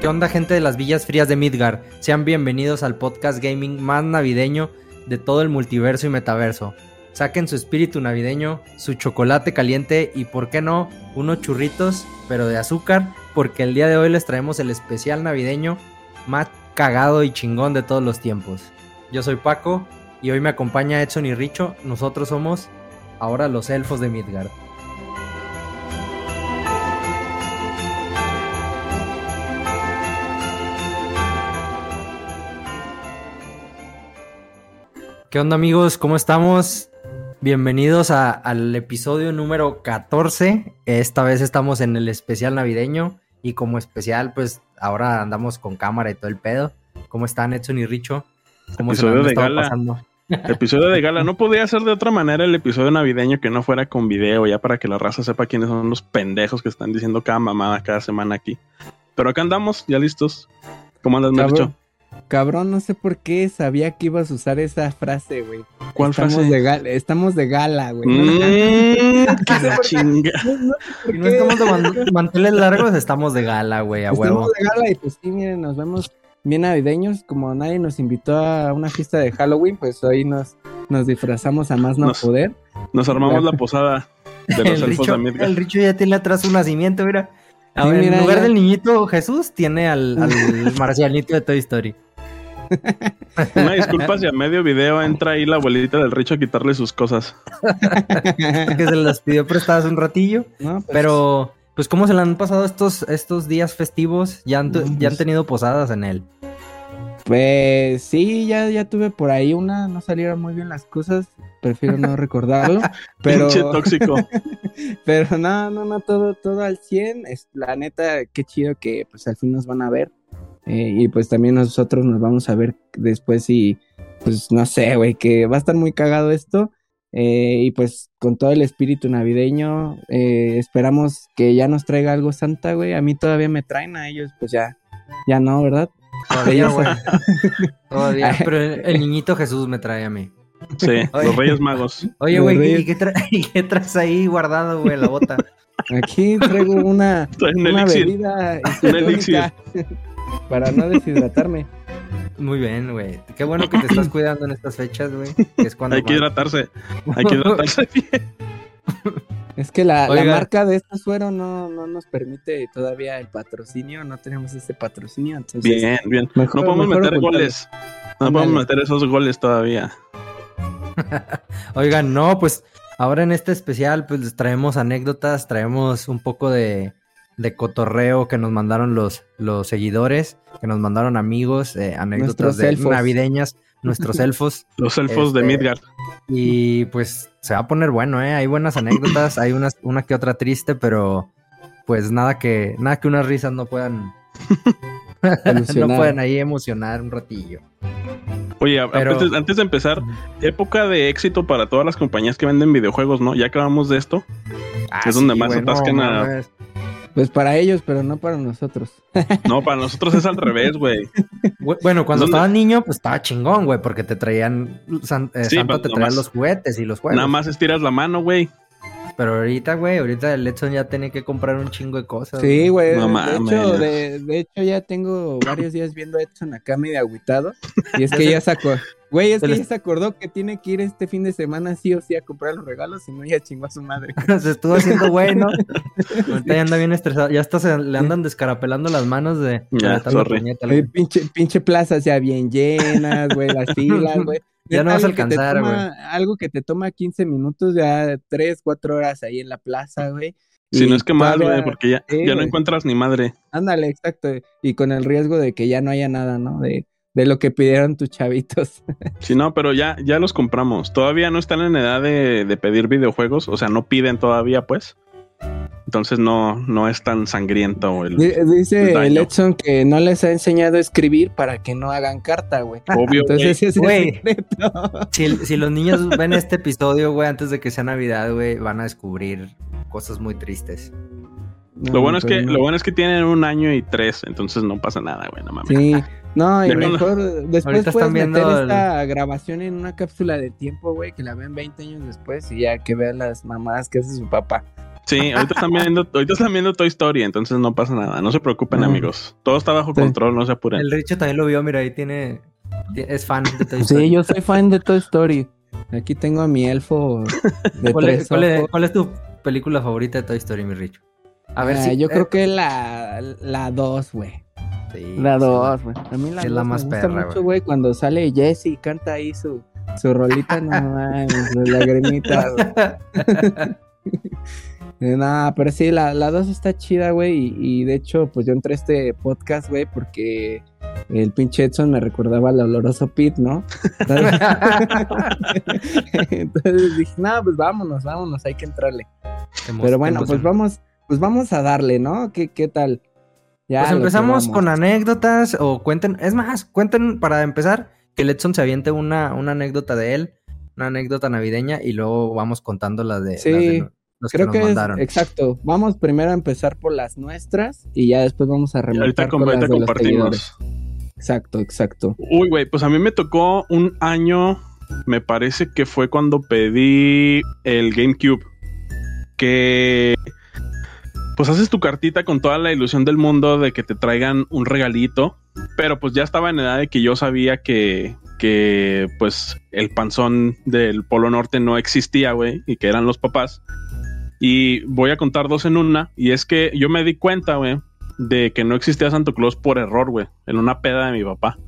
¿Qué onda gente de las villas frías de Midgar? Sean bienvenidos al podcast gaming más navideño de todo el multiverso y metaverso. Saquen su espíritu navideño, su chocolate caliente y, por qué no, unos churritos, pero de azúcar, porque el día de hoy les traemos el especial navideño más cagado y chingón de todos los tiempos. Yo soy Paco y hoy me acompaña Edson y Richo. Nosotros somos ahora los elfos de Midgard. ¿Qué onda amigos? ¿Cómo estamos? Bienvenidos a- al episodio número 14. Esta vez estamos en el especial navideño y como especial pues ahora andamos con cámara y todo el pedo. ¿Cómo están Edson y Richo? ¿Cómo se Episodio han de gala. pasando? Episodio de gala. No podía ser de otra manera el episodio navideño que no fuera con video, ya para que la raza sepa quiénes son los pendejos que están diciendo cada mamada cada semana aquí. Pero acá andamos, ya listos. ¿Cómo andas, Cabrón, Mercho? Cabrón, no sé por qué sabía que ibas a usar esa frase, güey. ¿Cuál estamos frase? De gala, estamos de gala, güey. Mm, que la chinga. No, Si estamos de man- manteles largos, estamos de gala, güey, a Estamos huevo. de gala y pues sí, miren, nos vemos bien navideños. Como nadie nos invitó a una fiesta de Halloween, pues hoy nos, nos disfrazamos a más no Nos- poder. Nos armamos la posada de los El elfos Richo, de Midgard. el Richo ya tiene atrás su nacimiento, mira. A Sí, ver, mira, en lugar ya. del niñito Jesús, tiene al, al marcianito de Toy Story. Una disculpa si a medio video entra ahí la abuelita del Richo a quitarle sus cosas. Que se las pidió prestadas un ratillo. No, pues, Pero, pues, ¿cómo se le han pasado estos, estos días festivos? ¿Ya han, tu- No, ya han pues- tenido posadas en él? Pues sí, ya, ya tuve por ahí una, no salieron muy bien las cosas, prefiero no recordarlo, pero, Pinche tóxico. pero no, no, no, todo, todo al 100, es, la neta, qué chido que pues al fin nos van a ver, eh, y pues también nosotros nos vamos a ver después y pues no sé, güey, que va a estar muy cagado esto, eh, y pues con todo el espíritu navideño, eh, esperamos que ya nos traiga algo Santa, güey, a mí todavía me traen, a ellos pues ya, ya no, ¿verdad? Todavía, güey. Todavía. Pero el, el niñito Jesús me trae a mí. Sí, Oye. los Reyes Magos. Oye, güey, reyes. ¿y qué, tra- qué traes ahí guardado, güey, la bota? Aquí traigo una, una bebida Un elixir. Para no deshidratarme. Muy bien, güey. Qué bueno que te estás cuidando en estas fechas, güey. Que es cuando Hay que más- hidratarse. Hay que hidratarse bien. Es que la, marca de este suero no, no nos permite todavía el patrocinio, no tenemos ese patrocinio, entonces Bien, bien. Mejor- no podemos mejor meter ocultarlo. goles. No podemos meter esos goles todavía. Oigan, no, pues ahora en este especial, pues les traemos anécdotas, traemos un poco de, de cotorreo que nos mandaron los, los seguidores, que nos mandaron amigos, eh, anécdotas Nuestros de elfos. navideñas, nuestros elfos. Los elfos de Este, Midgard. Y pues se va a poner bueno, ¿eh? Hay buenas anécdotas, hay unas, una que otra triste, pero pues nada que, nada que unas risas no puedan, no pueden ahí emocionar un ratillo. Oye, pero- antes, antes de empezar, época de éxito para todas las compañías que venden videojuegos, ¿no? Ya acabamos de esto. Ah, Es donde más güey, atascan a-. pues para ellos, pero no para nosotros. No, para nosotros es al revés, güey. Bu- Bueno, cuando ¿Dónde? estaba niño, pues estaba chingón, güey, porque te traían, San- eh, Sí, Santa pues, te nada traía más- los juguetes y los juegos. Nada más estiras la mano, güey. Pero ahorita, güey, ahorita el Edson ya tiene que comprar un chingo de cosas. Sí, güey, No de, mames. hecho, de, de hecho ya tengo varios días viendo a Edson acá medio agüitado, y es que ya se acordó, güey, es Se que les- ya se acordó que tiene que ir este fin de semana sí o sí a comprar los regalos, si no ya chingó a su madre. Se estuvo haciendo güey, ¿no? Ahorita ya anda bien estresado. Ya hasta se le andan descarapelando las manos de... Ya, sorry. puñeta, pinche, pinche plazas ya bien llenas, güey, las filas, güey. Ya no vas a alcanzar, toma- Algo que te toma 15 minutos, ya 3, 4 horas ahí en la plaza, güey. Si no es que más, güey, porque ya, Sí, ya no güey. encuentras ni madre. Ándale, exacto. Y con el riesgo de que ya no haya nada, ¿no? De, de lo que pidieron tus chavitos. Si no, pero ya, ya los compramos. Todavía no están en edad de, de pedir videojuegos, o sea, no piden todavía, pues. Entonces no, no es tan sangriento el Di- Dice Daño. el Edson que no les ha enseñado a escribir para que no hagan carta, güey. obvio. güey. Entonces ese es Güey. el secreto. Si, si los niños ven este episodio, güey, antes de que sea Navidad, güey, van a descubrir cosas muy tristes. Lo bueno es que, pero no. lo bueno es que tienen un año y tres, entonces no pasa nada, güey, no mames. Sí, no, y mejor después Ahorita puedes viendo meter el- esta grabación en una cápsula de tiempo, güey, que la ven 20 años después y ya que vean las mamadas que hace su papá. Sí, ahorita están, viendo, ahorita están viendo Toy Story, entonces no pasa nada. No se preocupen, No. amigos. Todo está bajo Sí. control, no se apuren. El Richo también lo vio, mira, ahí tiene. Es fan de Toy Story. Sí, yo soy fan de Toy Story. Aquí tengo a mi elfo de ¿Cuál, es, tres cuál es- ojos. cuál es tu película favorita de Toy Story, mi Richo? A ver Ah, si. yo eh, creo que la la 2, güey. sí, La sí, 2, güey. A mí la Es 2 la me más gusta perra, mucho, güey. cuando sale Jesse y canta ahí su, su rolita, no mames, lagrimita, güey. Eh, Nah, pero sí, la, la 2 está chida, güey, y, y de hecho, pues yo entré a este podcast, güey, porque el pinche Edson me recordaba al oloroso Pete, ¿no? Entonces, entonces dije, no, pues vámonos, vámonos, hay que entrarle. Pero bueno, pues vamos, pues vamos a darle, ¿no? ¿Qué, qué tal? Ya Pues empezamos con anécdotas o cuenten, es más, cuenten para empezar que Letson se aviente una, una anécdota de él, una anécdota navideña y luego vamos contando las de, Sí, las de los Creo que es exacto. Vamos primero a empezar por las nuestras y ya después vamos a Y ahorita, remontar com- con las ahorita de los seguidores. compartimos. Exacto, exacto. Uy, güey, pues a mí me tocó un año, me parece que fue cuando pedí el GameCube. Que pues haces tu cartita con toda la ilusión del mundo de que te traigan un regalito. Pero pues ya estaba en edad de que yo sabía que, que pues el panzón del Polo Norte no existía, güey, y que eran los papás. Y voy a contar dos en una. Y es que yo me di cuenta, güey, de que no existía Santo Claus por error, güey, en una peda de mi papá.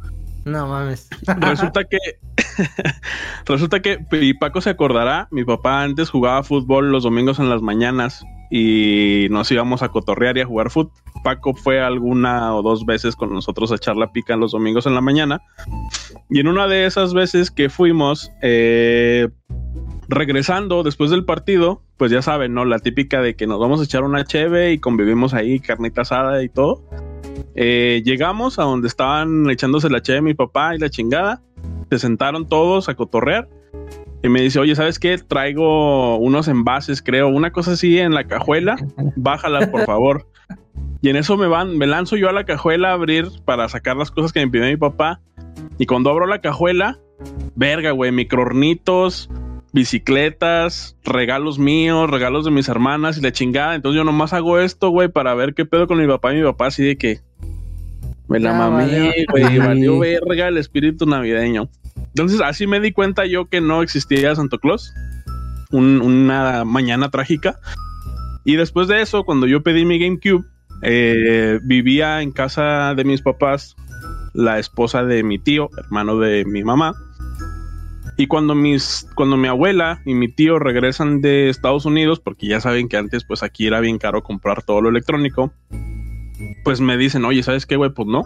No mames. Resulta que resulta que y Paco se acordará, mi papá antes jugaba fútbol los domingos en las mañanas y nos íbamos a cotorrear y a jugar fútbol. Paco fue alguna o dos veces con nosotros a echar la pica los domingos en la mañana. Y en una de esas veces que fuimos, eh, regresando después del partido, pues ya saben, ¿no? La típica de que nos vamos a echar una cheve y convivimos ahí, carnita asada y todo. Eh, llegamos a donde estaban echándose la cheve mi papá y la chingada. Se sentaron todos a cotorrear. Y me dice, oye, ¿sabes qué? Traigo unos envases, creo, una cosa así en la cajuela. Bájala, por favor. Y en eso me van, me lanzo yo a la cajuela a abrir para sacar las cosas que me pidió mi papá. Y cuando abro la cajuela, verga, güey, microornitos, bicicletas, regalos míos, regalos de mis hermanas y la chingada. Entonces yo nomás hago esto, güey, para ver qué pedo con mi papá y mi papá, así de que me la Ya mamé, güey, valió verga el espíritu navideño. Entonces así me di cuenta yo que no existía Santo Claus. Un- una mañana trágica. Y después de eso, cuando yo pedí mi GameCube, eh, vivía en casa de mis papás la esposa de mi tío, hermano de mi mamá. Y cuando mis, cuando mi abuela y mi tío regresan de Estados Unidos, porque ya saben que antes, pues aquí era bien caro comprar todo lo electrónico, pues me dicen, oye, ¿sabes qué, güey? Pues no.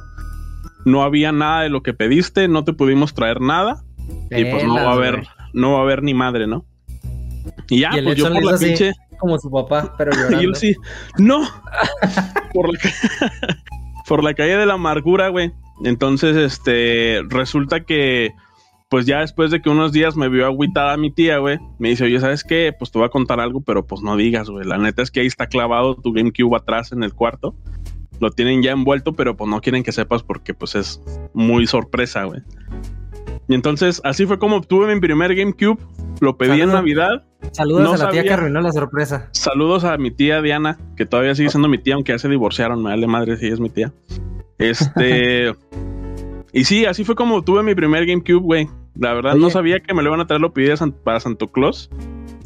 No había nada de lo que pediste, no te pudimos traer nada. y pues no va a haber, no va a haber ni madre, ¿no? Y ya, Y pues yo por la así. pinche. Como su papá, pero Y llorando. yo sí, no, por la, por la calle de la amargura, güey. Entonces, este, resulta que, pues ya después de que unos días me vio agüitada mi tía, güey, me dice, oye, ¿sabes qué? Pues te voy a contar algo, pero pues no digas, güey. La neta es que ahí está clavado tu GameCube atrás en el cuarto. Lo tienen ya envuelto, pero pues no quieren que sepas porque pues es muy sorpresa, güey. Y entonces, así fue como obtuve mi primer GameCube. Lo pedí en. Navidad. Saludos no a la tía que arruinó la sorpresa. Saludos a mi tía Diana, que todavía sigue siendo mi tía, aunque ya se divorciaron, me vale madre si ella es mi tía. Este. y sí, así fue como tuve mi primer GameCube, güey. La verdad no sabía que me lo iban a traer, lo pedí a San- para Santo Claus.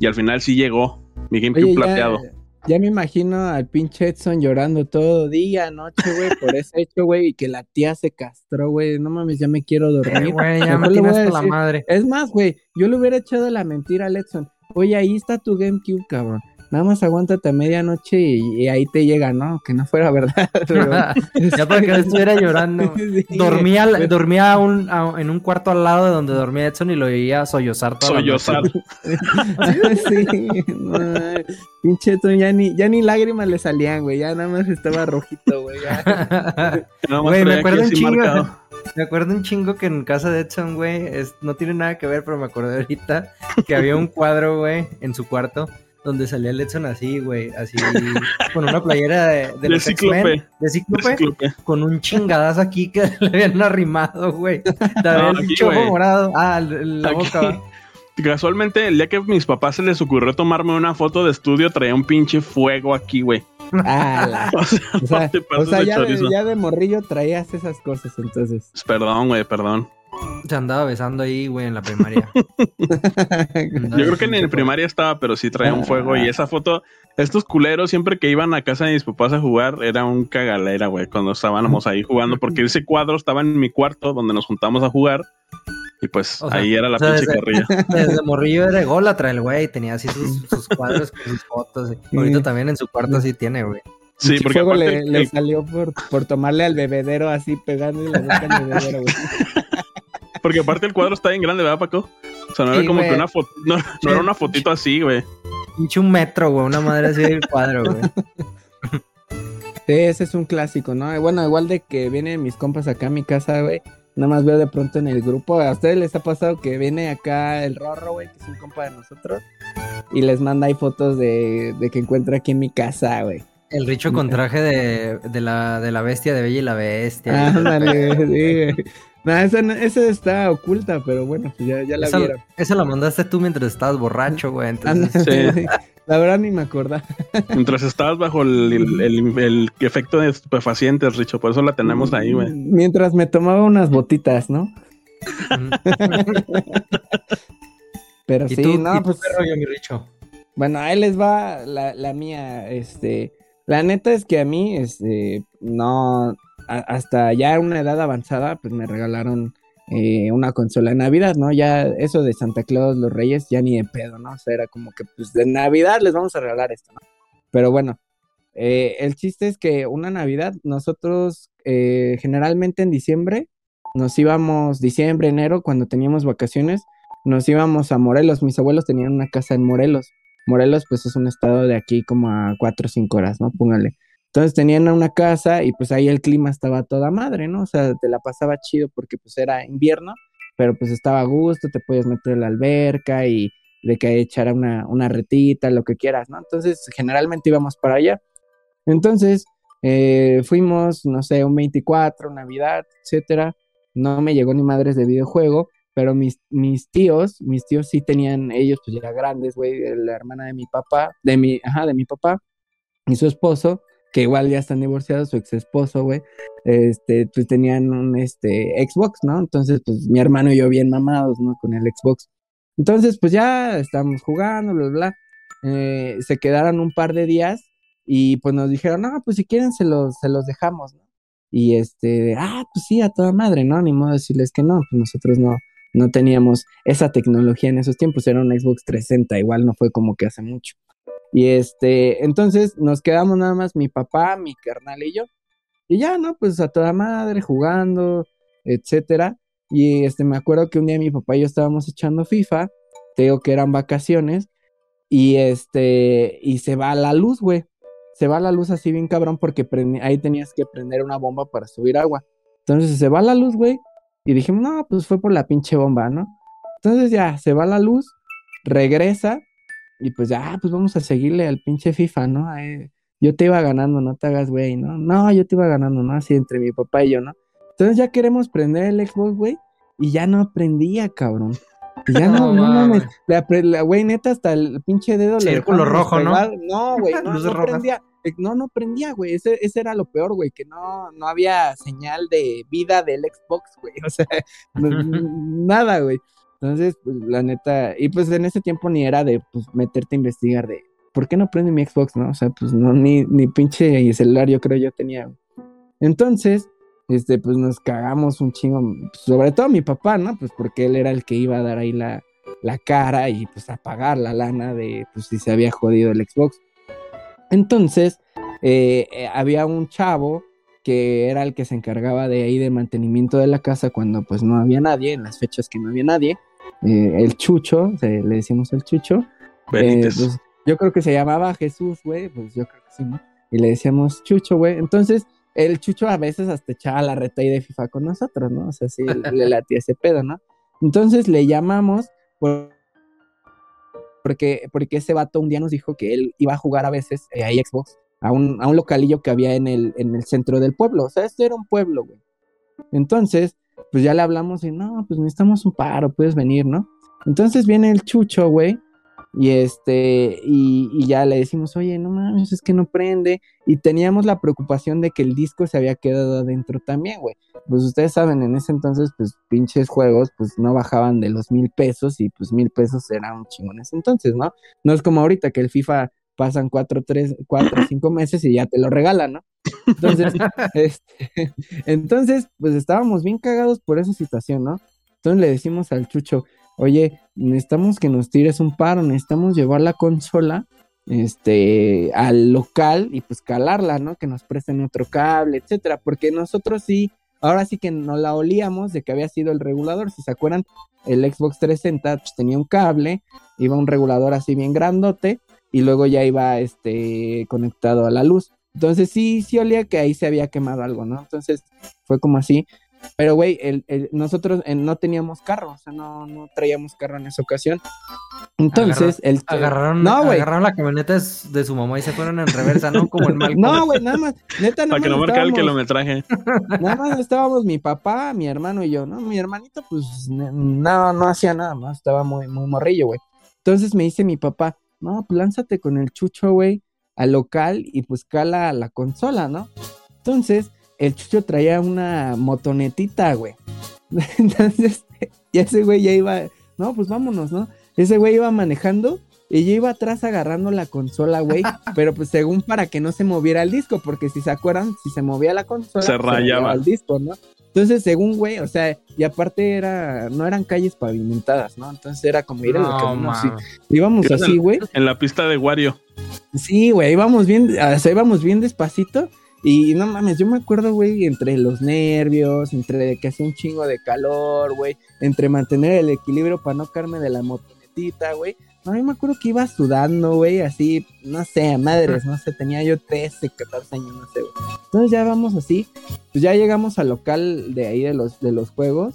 Y al final sí llegó mi GameCube Oye, plateado. ya, ya me imagino al pinche Edson llorando todo día, noche, güey, por ese hecho, güey, y que la tía se castró, güey. No mames, ya me quiero dormir. güey, ya me tienes hasta la madre. Es más, güey, yo le hubiera echado la mentira al Edson. Oye, ahí está tu GameCube, cabrón. Nada más aguántate a medianoche y, y ahí te llega, ¿no? Que no fuera verdad. pero- ya para que no estuviera llorando. Sí, Dormía, dormía a un- a- en un cuarto al lado de donde dormía Edson y lo veía sollozar toda la Sollozar. sí, no, pinche Edson, ya ni, ya ni lágrimas le salían, güey. Ya nada más estaba rojito, güey. ya. Nada más Güey, me acuerdo un chingo. marcado. Me acuerdo un chingo que en casa de Edson, güey, es- no tiene nada que ver, pero me acordé ahorita que había un cuadro, güey, en su cuarto donde salía el Edson así, güey, así, con una playera de, de De los Cíclope. De Cíclope, Disculpe. con un chingadazo aquí que le habían arrimado, güey. Te No, el chojo güey. morado. Ah, la Aquí. boca. ¿va? casualmente el día que a mis papás se les ocurrió tomarme una foto de estudio, traía un pinche fuego aquí, güey. Ah, la- O sea, o sea, no te o sea, ya, de, chorizo. ya de morrillo traías esas cosas, entonces. Perdón, güey, perdón. Se andaba besando ahí, güey, en la primaria. Yo creo que ni en primaria estaba, pero sí traía un fuego. Ah. Y esa foto, estos culeros, siempre que iban a casa de mis papás a jugar, era un cagalera, güey, cuando estábamos ahí jugando, porque ese cuadro estaba en mi cuarto donde nos juntamos a jugar. Y pues O sea, ahí era la o sea, pinche desde- carrilla. Desde morrillo era ególatra el güey, tenía así sus, sus cuadros con sus fotos. Sí. Ahorita también en su cuarto sí tiene, güey. Sí, porque fuego aparte le, el- le salió por, por tomarle al bebedero así pegando y la boca al bebedero, güey. porque aparte el cuadro está bien grande, ¿verdad, Paco? O sea, no era Sí, como que una foto, no, no era una fotito así, güey. Pinche un metro, güey, una madre así del cuadro, güey. Sí, ese es un clásico, ¿no? Bueno, igual de que vienen mis compas acá a mi casa, güey. Nada más veo de pronto en el grupo. ¿A ustedes les ha pasado que viene acá el Rorro, güey, que es un compa de nosotros? Y les manda ahí fotos de, de que encuentra aquí en mi casa, güey. El Richo con traje de, de, la, de la bestia, de Bella y la Bestia. Ándale, sí, güey. No, esa, está oculta, pero bueno, pues ya, ya la Esa, vieron. esa la mandaste tú mientras estabas borracho, güey. Entonces, Sí. La verdad ni me acordaba. Mientras estabas bajo el, el- el- el efecto de estupefacientes, Richo, por eso la tenemos ahí, güey. Mientras me tomaba unas botitas, ¿no? Pero ¿Y sí, tú, no, y tú pues. qué rollo, mi Richo? Bueno, ahí les va la, la mía, este, la neta es que a mí, este, no, hasta ya una edad avanzada, pues me regalaron eh, una consola de Navidad, ¿no? Ya eso de Santa Claus, los Reyes, ya ni de pedo, ¿no? O sea, era como que, pues de Navidad les vamos a regalar esto, ¿no? Pero bueno, eh, el chiste es que una Navidad, nosotros eh, generalmente en diciembre, nos íbamos, diciembre, enero, cuando teníamos vacaciones, nos íbamos a Morelos, mis abuelos tenían una casa en Morelos. Morelos, pues es un estado de aquí como a cuatro o cinco horas, ¿no? Póngale. Entonces tenían una casa y pues ahí el clima estaba toda madre, ¿no? O sea, te la pasaba chido porque pues era invierno, pero pues estaba a gusto, te podías meter en la alberca y de que echara una, una retita, lo que quieras, ¿no? Entonces generalmente íbamos para allá. Entonces eh, fuimos, no sé, un 24, Navidad, etcétera. No me llegó ni madres de videojuego, pero mis, mis tíos, mis tíos sí tenían, ellos pues ya grandes, güey, la hermana de mi papá, de mi, ajá, de mi papá y su esposo, que igual ya están divorciados, su ex esposo, güey, este, pues tenían un, este, Xbox, ¿no? Entonces, pues mi hermano y yo bien mamados, ¿no? Con el Xbox. Entonces, pues ya estamos jugando, bla, bla. Eh, se quedaron un par de días y pues nos dijeron, no, pues si quieren se los, se los dejamos, ¿no? Y este, ah, pues sí, a toda madre, ¿no? Ni modo de decirles que no, pues nosotros no, no teníamos esa tecnología en esos tiempos, era un Xbox 360, igual no fue como que hace mucho. Y este, entonces nos quedamos nada más mi papá, mi carnal y yo. Y ya, ¿no? Pues a toda madre, jugando, etcétera. Y este, me acuerdo que un día mi papá y yo estábamos echando FIFA, te digo que eran vacaciones, y este, y se va la luz, güey. Se va la luz así bien cabrón porque ahí tenías que prender una bomba para subir agua. Entonces se va la luz, güey. Y dijimos, no, pues fue por la pinche bomba, ¿no? Entonces ya, se va la luz, regresa, y pues ya, ah, pues vamos a seguirle al pinche FIFA, ¿no? Yo te iba ganando, no te hagas, güey, ¿no? No, yo te iba ganando, ¿no? Así entre mi papá y yo, ¿no? Entonces ya queremos prender el Xbox, güey, y ya no prendía, cabrón. Y ya no, No no mames. La, güey, neta, hasta el pinche dedo le Círculo dejamos rojo, ¿no? No, güey, no, no rojas. prendía. Eh, No, no prendía, güey. Ese, ese era lo peor, güey, que no, no había señal de vida del Xbox, güey. O sea, no- nada, güey. Entonces, pues, la neta, y pues en ese tiempo ni era de, pues, meterte a investigar de, ¿por qué no prende mi Xbox, no? O sea, pues, no, ni, ni pinche celular yo creo yo tenía. Entonces, este, pues, nos cagamos un chingo, sobre todo mi papá, ¿no? Pues, porque él era el que iba a dar ahí la, la cara y, pues, a pagar la lana de, pues, si se había jodido el Xbox. Entonces, eh, eh, había un chavo que era el que se encargaba de ahí de mantenimiento de la casa cuando pues no había nadie, en las fechas que no había nadie, eh, el Chucho, se- le decimos el Chucho, Benítez. eh, pues, yo creo que se llamaba Jesús, güey, pues yo creo que sí, ¿no? Y le decíamos Chucho, güey, entonces el Chucho a veces hasta echaba la reta ahí de FIFA con nosotros, ¿no? O sea, sí, le latía ese pedo, ¿no? Entonces le llamamos por- porque, porque ese vato un día nos dijo que él iba a jugar a veces eh, ahí Xbox a un, a un localillo que había en el, en el centro del pueblo. O sea, esto era un pueblo, güey. Entonces, pues ya le hablamos y no, pues necesitamos un paro, puedes venir, ¿no? Entonces viene el chucho, güey, y este, y, y, ya le decimos, oye, no mames, es que no prende. Y teníamos la preocupación de que el disco se había quedado adentro también, güey. Pues ustedes saben, en ese entonces, pues pinches juegos, pues no bajaban de los mil pesos y pues mil pesos era un chingo en ese entonces, ¿no? No es como ahorita que el FIFA pasan cuatro, tres, cuatro, cinco meses y ya te lo regalan, ¿no? Entonces, este, entonces, pues estábamos bien cagados por esa situación, ¿no? Entonces le decimos al Chucho, oye, necesitamos que nos tires un paro, necesitamos llevar la consola este, al local y pues calarla, ¿no? Que nos presten otro cable, etcétera, porque nosotros sí, ahora sí que no la olíamos de que había sido el regulador, si se acuerdan, el Xbox 360 pues, tenía un cable, iba un regulador así bien grandote y luego ya iba este conectado a la luz. Entonces sí, sí olía que ahí se había quemado algo, ¿no? Entonces fue como así. Pero, güey, el, el, nosotros eh, no teníamos carro, o sea, no, no traíamos carro en esa ocasión. Entonces, Agarra, el... Agarraron, no, güey. agarraron la camioneta de su mamá y se fueron en reversa, ¿no? Como el mal. No, güey, nada más. Neta, nada Para que no marque el kilometraje. Nada más estábamos mi papá, mi hermano y yo, ¿no? Mi hermanito, pues, no, no hacía nada más, estaba muy, muy morrillo, güey. Entonces me dice mi papá, no, pues lánzate con el chucho, güey, al local y pues cala la consola, ¿no? Entonces, el chucho traía una motonetita, güey. Entonces, y ese güey ya iba, no, pues vámonos, ¿no? Ese güey iba manejando y yo iba atrás agarrando la consola, güey, pero pues según para que no se moviera el disco, porque si se acuerdan, si se movía la consola, se rayaba el disco, ¿no? Entonces, según güey, o sea, y aparte era, no eran calles pavimentadas, ¿no? Entonces era como ir a lo que uno sí. Íbamos así, güey. En la pista de Wario. Sí, güey, íbamos bien, o sea, íbamos bien despacito. Y no mames, yo me acuerdo, güey, entre los nervios, entre que hacía un chingo de calor, güey, entre mantener el equilibrio para no caerme de la motonetita, güey. Yo me acuerdo que iba sudando, güey, así, no sé, madres, no sé, tenía yo 13, 14 años, no sé, güey. Entonces ya vamos así, pues ya llegamos al local de ahí de los, de los juegos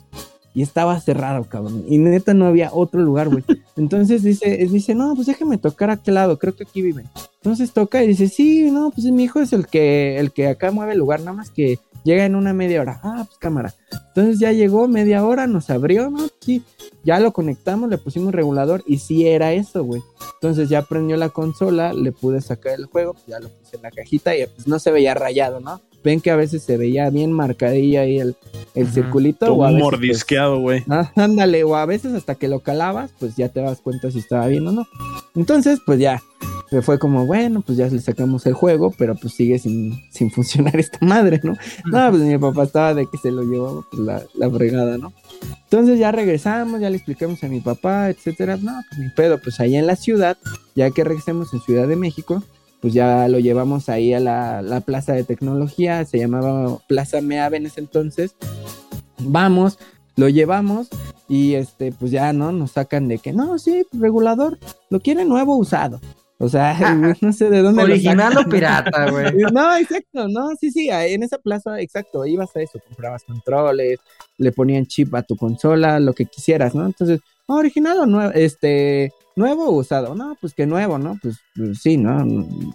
y estaba cerrado, cabrón. Y neta no había otro lugar, güey. Entonces dice, dice, no, pues déjeme tocar a aquel lado, creo que aquí viven. Entonces toca y dice, sí, no, pues mi hijo es el que, el que acá mueve el lugar, nada más que llega en una media hora. Ah, pues cámara. Entonces ya llegó media hora, nos abrió, ¿no? Sí, ya lo conectamos, le pusimos regulador y sí era eso, güey. Entonces ya prendió la consola, le pude sacar el juego, pues ya lo puse en la cajita y pues no se veía rayado, ¿no? Ven que a veces se veía bien marcadilla ahí el, el circulito. O a veces, mordisqueado, güey. Pues, ah, ándale, o a veces hasta que lo calabas, pues ya te das cuenta si estaba bien o no. Entonces, pues ya, fue como, bueno, pues ya le sacamos el juego, pero pues sigue sin, sin funcionar esta madre, ¿no? No, pues mi papá estaba de que se lo llevaba pues, la, la fregada, ¿no? Entonces ya regresamos, ya le explicamos a mi papá, etcétera. No, pues ni pedo, pues allá en la ciudad, ya que regresemos en Ciudad de México, pues ya lo llevamos ahí a la, la plaza de tecnología, se llamaba Plaza Meave en ese entonces. Vamos, lo llevamos y este, pues ya, ¿no? Nos sacan de que, no, sí, regulador, lo quiere nuevo usado. O sea, no sé de dónde. Original o pirata, güey. No, exacto, no, sí, sí, en esa plaza, exacto, ibas a eso, comprabas controles, le ponían chip a tu consola, lo que quisieras, ¿no? Entonces, original o nuevo, este, nuevo o usado, no, pues que nuevo, ¿no? Pues, pues sí, ¿no?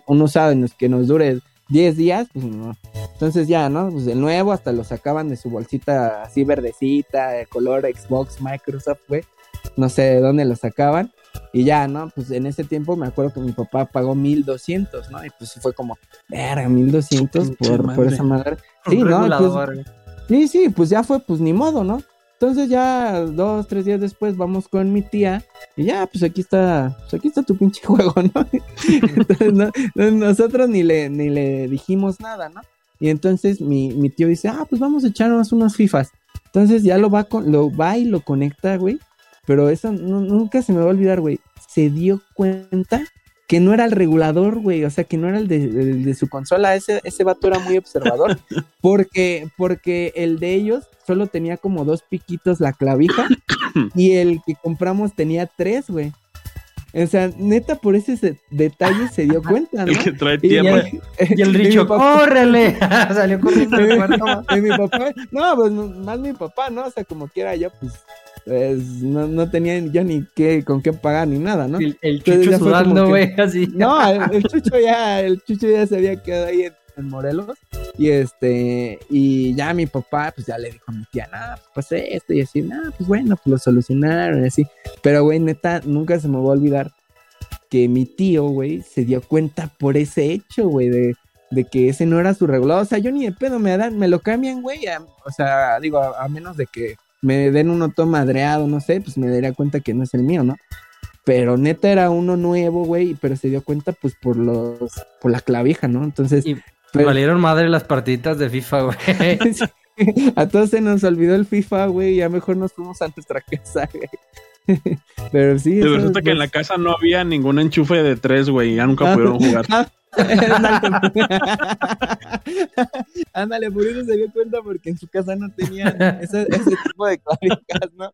Un usado en los que nos dure 10 días, pues no. Entonces ya, ¿no? Pues el nuevo hasta lo sacaban de su bolsita así verdecita, de color Xbox, Microsoft, güey. No sé de dónde lo sacaban. Y ya, ¿no? Pues en ese tiempo me acuerdo que mi papá pagó 1200, ¿no? Y pues fue como, verga, 1200 por, por esa madre. Sí, ¿no? Pues, sí, sí, pues ya fue, pues ni modo, ¿no? Entonces ya dos, tres días después vamos con mi tía y ya, pues aquí está, pues aquí está tu pinche juego, ¿no? Entonces, no, nosotros ni le, ni le dijimos nada, ¿no? Y entonces mi, mi, tío dice, ah, pues vamos a echarnos unos FIFAs. Entonces ya lo va, con, lo va y lo conecta, güey. Pero eso no, nunca se me va a olvidar, güey. Se dio cuenta que no era el regulador, güey, o sea, que no era el de, el de, su consola, ese, ese vato era muy observador, porque, porque el de ellos solo tenía como dos piquitos la clavija y el que compramos tenía tres, güey. O sea, neta, por ese detalle se dio cuenta, ¿no? El que trae tierra. Y, y el Richo, ¡córrele! Salió corriendo al cuarto. Y mi papá, no, pues más mi papá, ¿no? O sea, como quiera yo, pues, pues no, no, tenía ya ni qué, con qué pagar ni nada, ¿no? El, el chucho sudando, güey, así. No, el, el, chucho ya, el chucho ya se había quedado ahí en Morelos. Y este, y ya mi papá, pues ya le dijo a mi tía, nada, pues esto y así, nada, pues bueno, pues lo solucionaron y así. Pero, güey, neta, nunca se me va a olvidar que mi tío, güey, se dio cuenta por ese hecho, güey, de, de que ese no era su regulado. O sea, yo ni de pedo me dan, me lo cambian, güey. o sea, digo, a, a, menos de que me den uno todo madreado, no sé, pues me daría cuenta que no es el mío, ¿no? Pero neta era uno nuevo, güey, pero se dio cuenta, pues, por los, por la clavija, ¿no? Entonces. Y valieron madre las partiditas de FIFA, güey. A todos se nos olvidó el FIFA, güey, ya mejor nos fuimos a nuestra casa, güey. Pero sí. Resulta que en la casa no había ningún enchufe de tres, güey. Ya nunca pudieron jugar. Ándale, por eso se dio cuenta porque en su casa no tenía ese, tipo de clavijas, ¿no?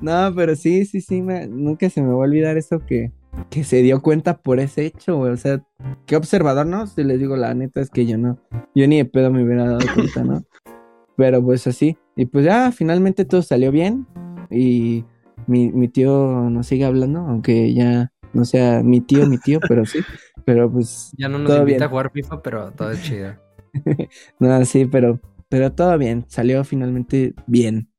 No, pero sí, sí, sí, nunca se me va a olvidar eso que, que se dio cuenta por ese hecho. O sea, qué observador, ¿no? Si les digo la neta es que yo no, yo ni de pedo me hubiera dado cuenta, ¿no? Pero pues así. Y pues ya, finalmente todo salió bien. Y mi, mi tío nos sigue hablando, aunque ya no sea mi tío, mi tío, pero sí. Pero pues. Ya no nos invita a jugar FIFA, pero todo es chido. no, sí, pero, pero todo bien. Salió finalmente bien.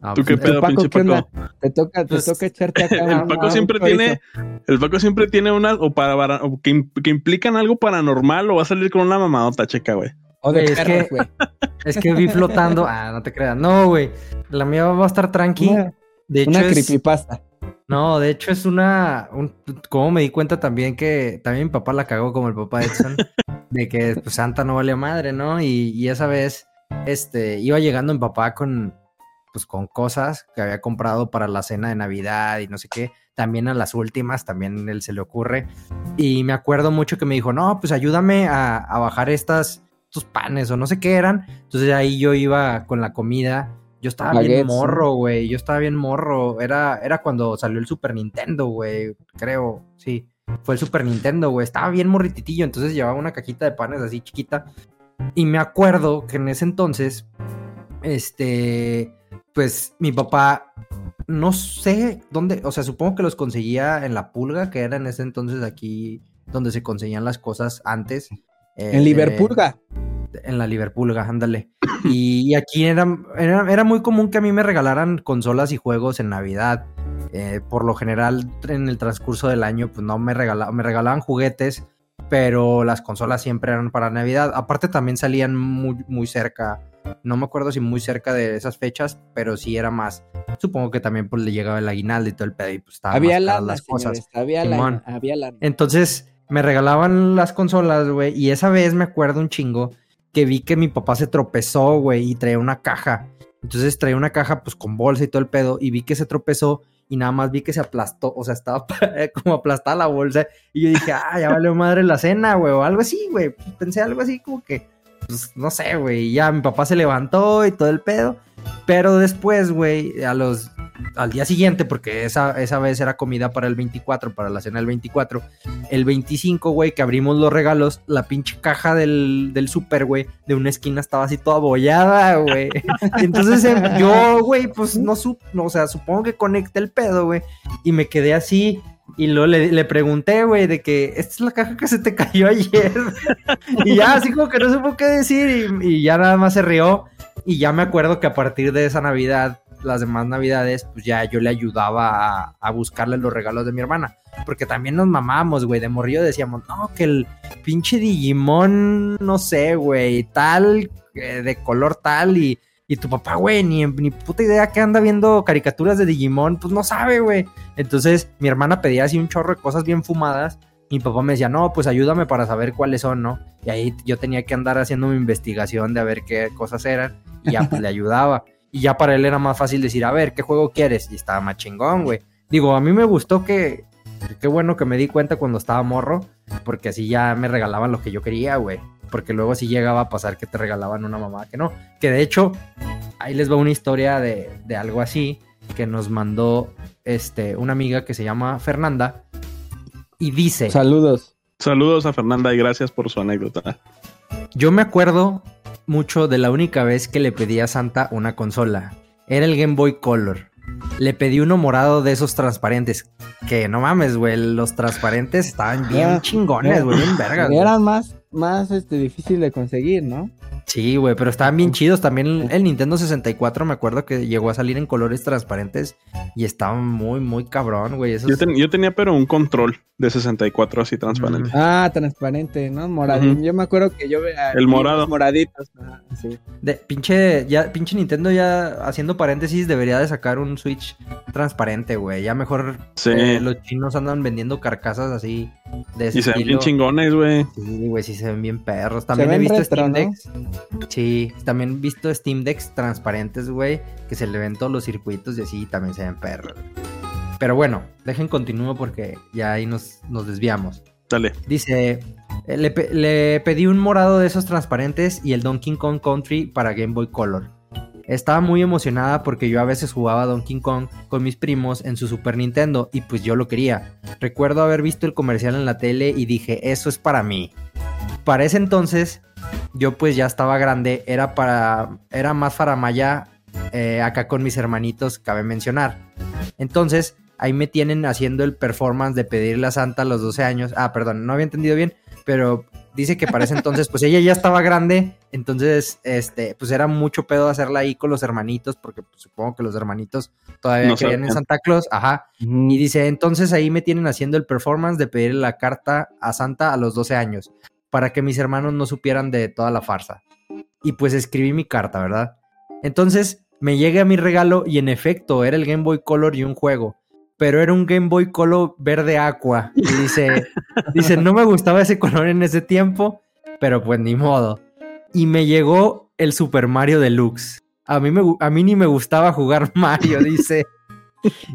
Ah, ¿Tú qué pues, pedo, Paco, pinche Paco? Te toca, te pues, toca echarte acá. El Paco siempre tiene, el Paco siempre tiene una, o para, que, que, implican algo paranormal o va a salir con una mamadota, checa, güey. O de es, que, es que vi flotando. Ah, no te creas. No, güey. La mía va a estar tranqui. de hecho, una creepypasta. No, de hecho es una. como me di cuenta también que también mi papá la cagó como el papá de Edson. de que pues, Santa no vale madre, ¿no? Y, y, esa vez este, iba llegando mi papá con, pues, con cosas que había comprado para la cena de Navidad y no sé qué. También a las últimas, también él se le ocurre. Y me acuerdo mucho que me dijo, no, pues ayúdame a, a bajar estas, estos panes o no sé qué eran. Entonces ahí yo iba con la comida yo estaba bien morro, güey. Yo estaba bien morro. Era, era cuando salió el Super Nintendo, güey. Creo, sí. Fue el Super Nintendo, güey. Estaba bien morrititillo. Entonces llevaba una cajita de panes así chiquita. Y me acuerdo que en ese entonces, este, pues mi papá, no sé dónde, o sea, supongo que los conseguía en la pulga, que era en ese entonces aquí donde se conseguían las cosas antes. en Liverpulga en la Liverpool, ándale. Y, aquí era, era, muy común que a mí me regalaran consolas y juegos en Navidad. Eh, por lo general, en el transcurso del año, pues no me regalaban, me regalaban juguetes, pero las consolas siempre eran para Navidad. Aparte, también salían muy, muy cerca. No me acuerdo si muy cerca de esas fechas, pero sí era más. Supongo que también pues le llegaba el aguinaldo y todo el pedo y pues estaba había las cosas. había la, había Entonces me regalaban las consolas, güey, y esa vez me acuerdo un chingo que vi que mi papá se tropezó, güey, y traía una caja. Entonces traía una caja pues con bolsa y todo el pedo y vi que se tropezó y nada más vi que se aplastó, o sea, estaba como aplastada la bolsa y yo dije, ah, ya valió madre la cena, güey, o algo así, güey. Pensé algo así como que, pues no sé, güey, ya mi papá se levantó y todo el pedo. Pero después, güey, a los al día siguiente, porque esa, esa vez era comida para el 24, para la cena del 24. El 25, güey, que abrimos los regalos, la pinche caja del, del super, güey, de una esquina estaba así toda bollada, güey. Entonces em, yo, güey, pues no, supo, o sea, supongo que conecté el pedo, güey, y me quedé así. Y luego le, pregunté, güey, de que esta es la caja que se te cayó ayer. y ya, así como que no supo qué decir. Y, y, ya nada más se rió. Y ya me acuerdo que a partir de esa Navidad las demás navidades, pues ya yo le ayudaba a, buscarle los regalos de mi hermana. Porque también nos mamamos, güey, de morrillo decíamos, no, que el pinche Digimon, no sé, güey, tal, eh, de color tal, y, y tu papá, güey, ni, ni puta idea que anda viendo caricaturas de Digimon, pues no sabe, güey. Entonces mi hermana pedía así un chorro de cosas bien fumadas. Mi papá me decía, no, pues ayúdame para saber cuáles son, ¿no? Y ahí yo tenía que andar haciendo mi investigación de a ver qué cosas eran. Y ya pues le ayudaba. Y ya para él era más fácil decir, a ver, ¿qué juego quieres? Y estaba más chingón, güey. Digo, a mí me gustó que. Qué bueno que me di cuenta cuando estaba morro, porque así ya me regalaban lo que yo quería, güey. Porque luego sí llegaba a pasar que te regalaban una mamá que no. Que de hecho, ahí les va una historia de, de algo así que nos mandó este, una amiga que se llama Fernanda. Y dice: Saludos. Saludos a Fernanda y gracias por su anécdota. Yo me acuerdo mucho de la única vez que le pedí a Santa una consola. Era el Game Boy Color. Le pedí uno morado de esos transparentes. Que no mames, güey. Los transparentes estaban bien chingones, güey. Bien vergas. Eran más, más este, difícil de conseguir, ¿no? Sí, güey, pero estaban bien chidos. También el Nintendo 64 me acuerdo que llegó a salir en colores transparentes y estaba muy, muy cabrón, güey. Yo, yo, tenía pero un control de 64 así transparente. Ah, transparente, ¿no? Morado. Yo me acuerdo que yo veía... El morado. Moraditos. sí. De, pinche, ya, pinche Nintendo ya haciendo paréntesis debería de sacar un Switch transparente, güey. Ya mejor eh, los chinos andan vendiendo carcasas así de ese Y se ven bien chingones, güey. Sí, güey, sí se ven bien perros. También he visto Steam Decks. Sí, también he visto Steam Decks transparentes, güey, que se le ven todos los circuitos y así también se ven perros. Pero bueno, dejen continuo porque ya ahí nos, nos desviamos. Dale. Dice, eh, le, le pedí un morado de esos transparentes y el Donkey Kong Country para Game Boy Color. Estaba muy emocionada porque yo a veces jugaba Donkey Kong con mis primos en su Super Nintendo y pues yo lo quería. Recuerdo haber visto el comercial en la tele y dije, eso es para mí. Para ese entonces, yo pues ya estaba grande, era para, era más faramaya eh, acá con mis hermanitos, cabe mencionar. Entonces, ahí me tienen haciendo el performance de pedirle a Santa a los 12 años. Ah, perdón, no había entendido bien, pero dice que para ese entonces, pues ella ya estaba grande, entonces, este, pues era mucho pedo hacerla ahí con los hermanitos, porque pues, supongo que los hermanitos todavía creían en Santa Claus, ajá. Y dice, entonces ahí me tienen haciendo el performance de pedirle la carta a Santa a los 12 años, para que mis hermanos no supieran de toda la farsa. Y pues escribí mi carta, ¿verdad? Entonces me llega mi regalo y en efecto era el Game Boy Color y un juego pero era un Game Boy Color verde aqua. Y dice, dice, no me gustaba ese color en ese tiempo, pero pues ni modo. Y me llegó el Super Mario Deluxe. A mí, me, a mí ni me gustaba jugar Mario, dice.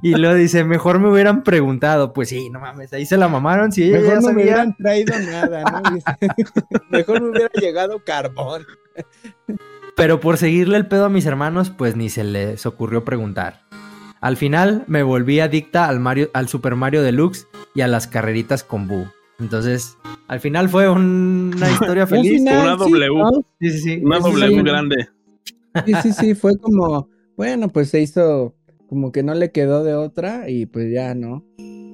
Y luego dice, mejor me hubieran preguntado. Pues sí, no mames, ahí se la mamaron. Si mejor no me hubieran traído nada, ¿no? mejor me hubiera llegado carbón. Pero por seguirle el pedo a mis hermanos, pues ni se les ocurrió preguntar. Al final me volví adicta al, Mario, al Super Mario Deluxe y a las carreritas con Boo. Entonces, al final fue una historia feliz. una W. Sí, sí, sí. Una W grande. Sí, sí, sí, fue como, bueno, pues se hizo como que no le quedó de otra y pues ya, ¿no?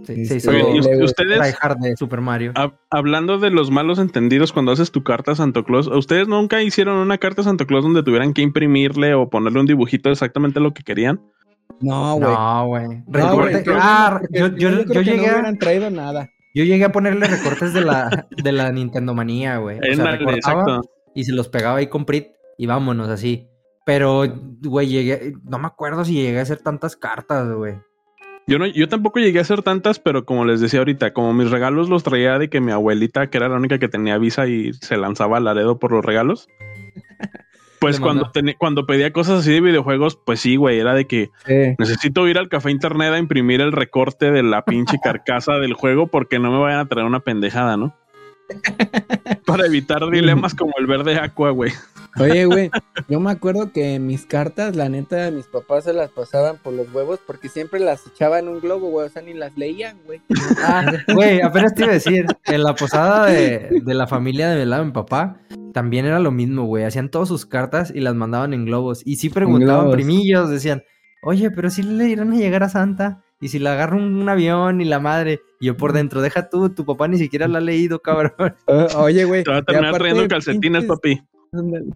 Sí, se este, hizo ustedes, de Super Mario. hablando de los malos entendidos cuando haces tu carta a Santo Claus, ¿ustedes nunca hicieron una carta a Santo Claus donde tuvieran que imprimirle o ponerle un dibujito exactamente lo que querían? No, güey. No, güey. ah, yo, yo, yo, llegué no hubieran traído nada. Yo llegué a ponerle recortes de la, de la Nintendo manía, güey. O sea, recortaba y se los pegaba ahí con Prit y vámonos así. Pero, güey, llegué, no me acuerdo si llegué a hacer tantas cartas, güey. Yo, no, yo tampoco llegué a hacer tantas, pero como les decía ahorita, como mis regalos los traía de que mi abuelita, que era la única que tenía visa y se lanzaba al Laredo por los regalos, pues cuando, cuando pedía cosas así de videojuegos, pues sí, güey, era de que necesito ir al café internet a imprimir el recorte de la pinche carcasa del juego porque no me vayan a traer una pendejada, ¿no? Para evitar dilemas como el verde aqua, güey. Oye, güey, yo me acuerdo que mis cartas, la neta, mis papás se las pasaban por los huevos porque siempre las echaban en un globo, güey, o sea, ni las leían, güey. Ah, güey, apenas te iba a decir, en la posada de, la familia de lado, mi papá, también era lo mismo, güey, hacían todas sus cartas y las mandaban en globos. Y sí preguntaban primillos, decían, oye, pero si le irán a llegar a Santa. Y si la agarra un, avión y la madre, y yo por dentro, deja tú, tu papá ni siquiera la ha leído, cabrón. oye, güey. Te va a terminar trayendo calcetines, papi.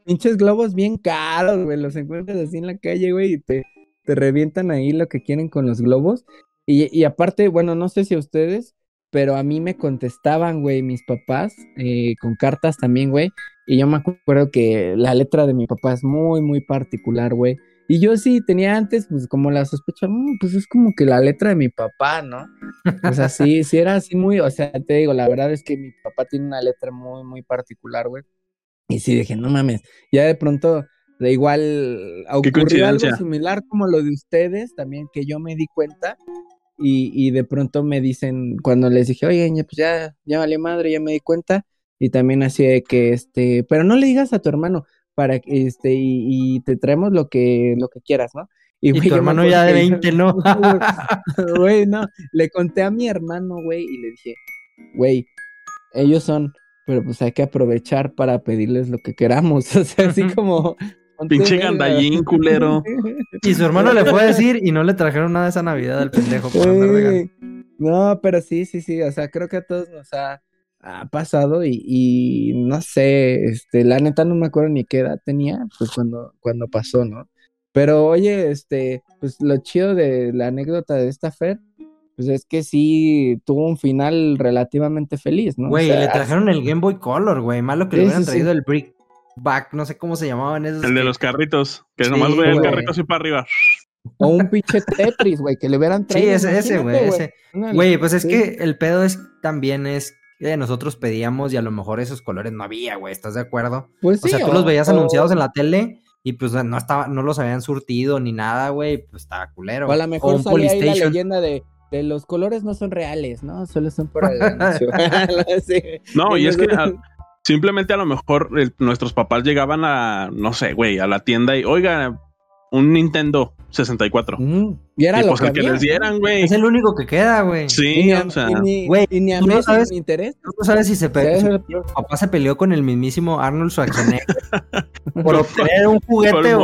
Pinches globos bien caros, güey. Los encuentras así en la calle, güey, y te, te revientan ahí lo que quieren con los globos. Y, y aparte, bueno, no sé si a ustedes, pero a mí me contestaban, güey, mis papás, eh, con cartas también, güey. Y yo me acuerdo que la letra de mi papá es muy, muy particular, güey. Y yo sí tenía antes, pues como la sospecha, mm, pues es como que la letra de mi papá, ¿no? O sea, sí, sí era así muy, o sea, te digo, la verdad es que mi papá tiene una letra muy, muy particular, güey. Y sí dije, no mames, ya de pronto, de igual, ocurrió algo similar como lo de ustedes, también que yo me di cuenta. Y, y de pronto me dicen, cuando les dije, oye, pues ya, ya vale madre, ya me di cuenta. Y también así de que, este, pero no le digas a tu hermano, para este, y, y te traemos lo que, lo que quieras, ¿no? Y, tu hermano ya de 20, ¿no? Güey, no, le conté a mi hermano, güey, y le dije, güey, ellos son pero pues hay que aprovechar para pedirles lo que queramos, o sea, así como... Pinche gandallín, culero. Y su hermano le fue a decir y no le trajeron nada esa Navidad al pendejo por No, pero sí, sí, sí, o sea, creo que a todos nos ha, ha pasado y, y, no sé, este, la neta no me acuerdo ni qué edad tenía, pues cuando, cuando pasó, ¿no? Pero oye, este, pues lo chido de la anécdota de esta Fer, pues es que sí tuvo un final relativamente feliz, ¿no? Güey, le trajeron el Game Boy Color, güey, malo que le hubieran traído el Brick Back, no sé cómo se llamaban esos. El de los carritos, que nomás ve el carrito así para arriba. O un pinche Tetris, güey, que le hubieran traído. Sí, ese, ese, güey, ese. Güey, pues es que el pedo es también es que nosotros pedíamos y a lo mejor esos colores no había, güey, ¿estás de acuerdo? Pues sí. O sea, tú los veías anunciados en la tele y pues no estaba, no los habían surtido ni nada, güey, pues estaba culero. O a lo mejor o salía ahí la leyenda de, de, los colores no son reales, ¿no? Solo son por sí. No, y es que a, simplemente a lo mejor el, nuestros papás llegaban a, no sé, güey, a la tienda y, oiga, un Nintendo 64. Mm, y era y lo pues que, el que había, les dieran, güey. Es el único que queda, güey. Sí, o sea, y ni, güey, y ni a tú no sabes- ni interés. Tú no sabes si se pe- Sí, su sí. papá se peleó con el mismísimo Arnold Schwarzenegger por obtener un juguete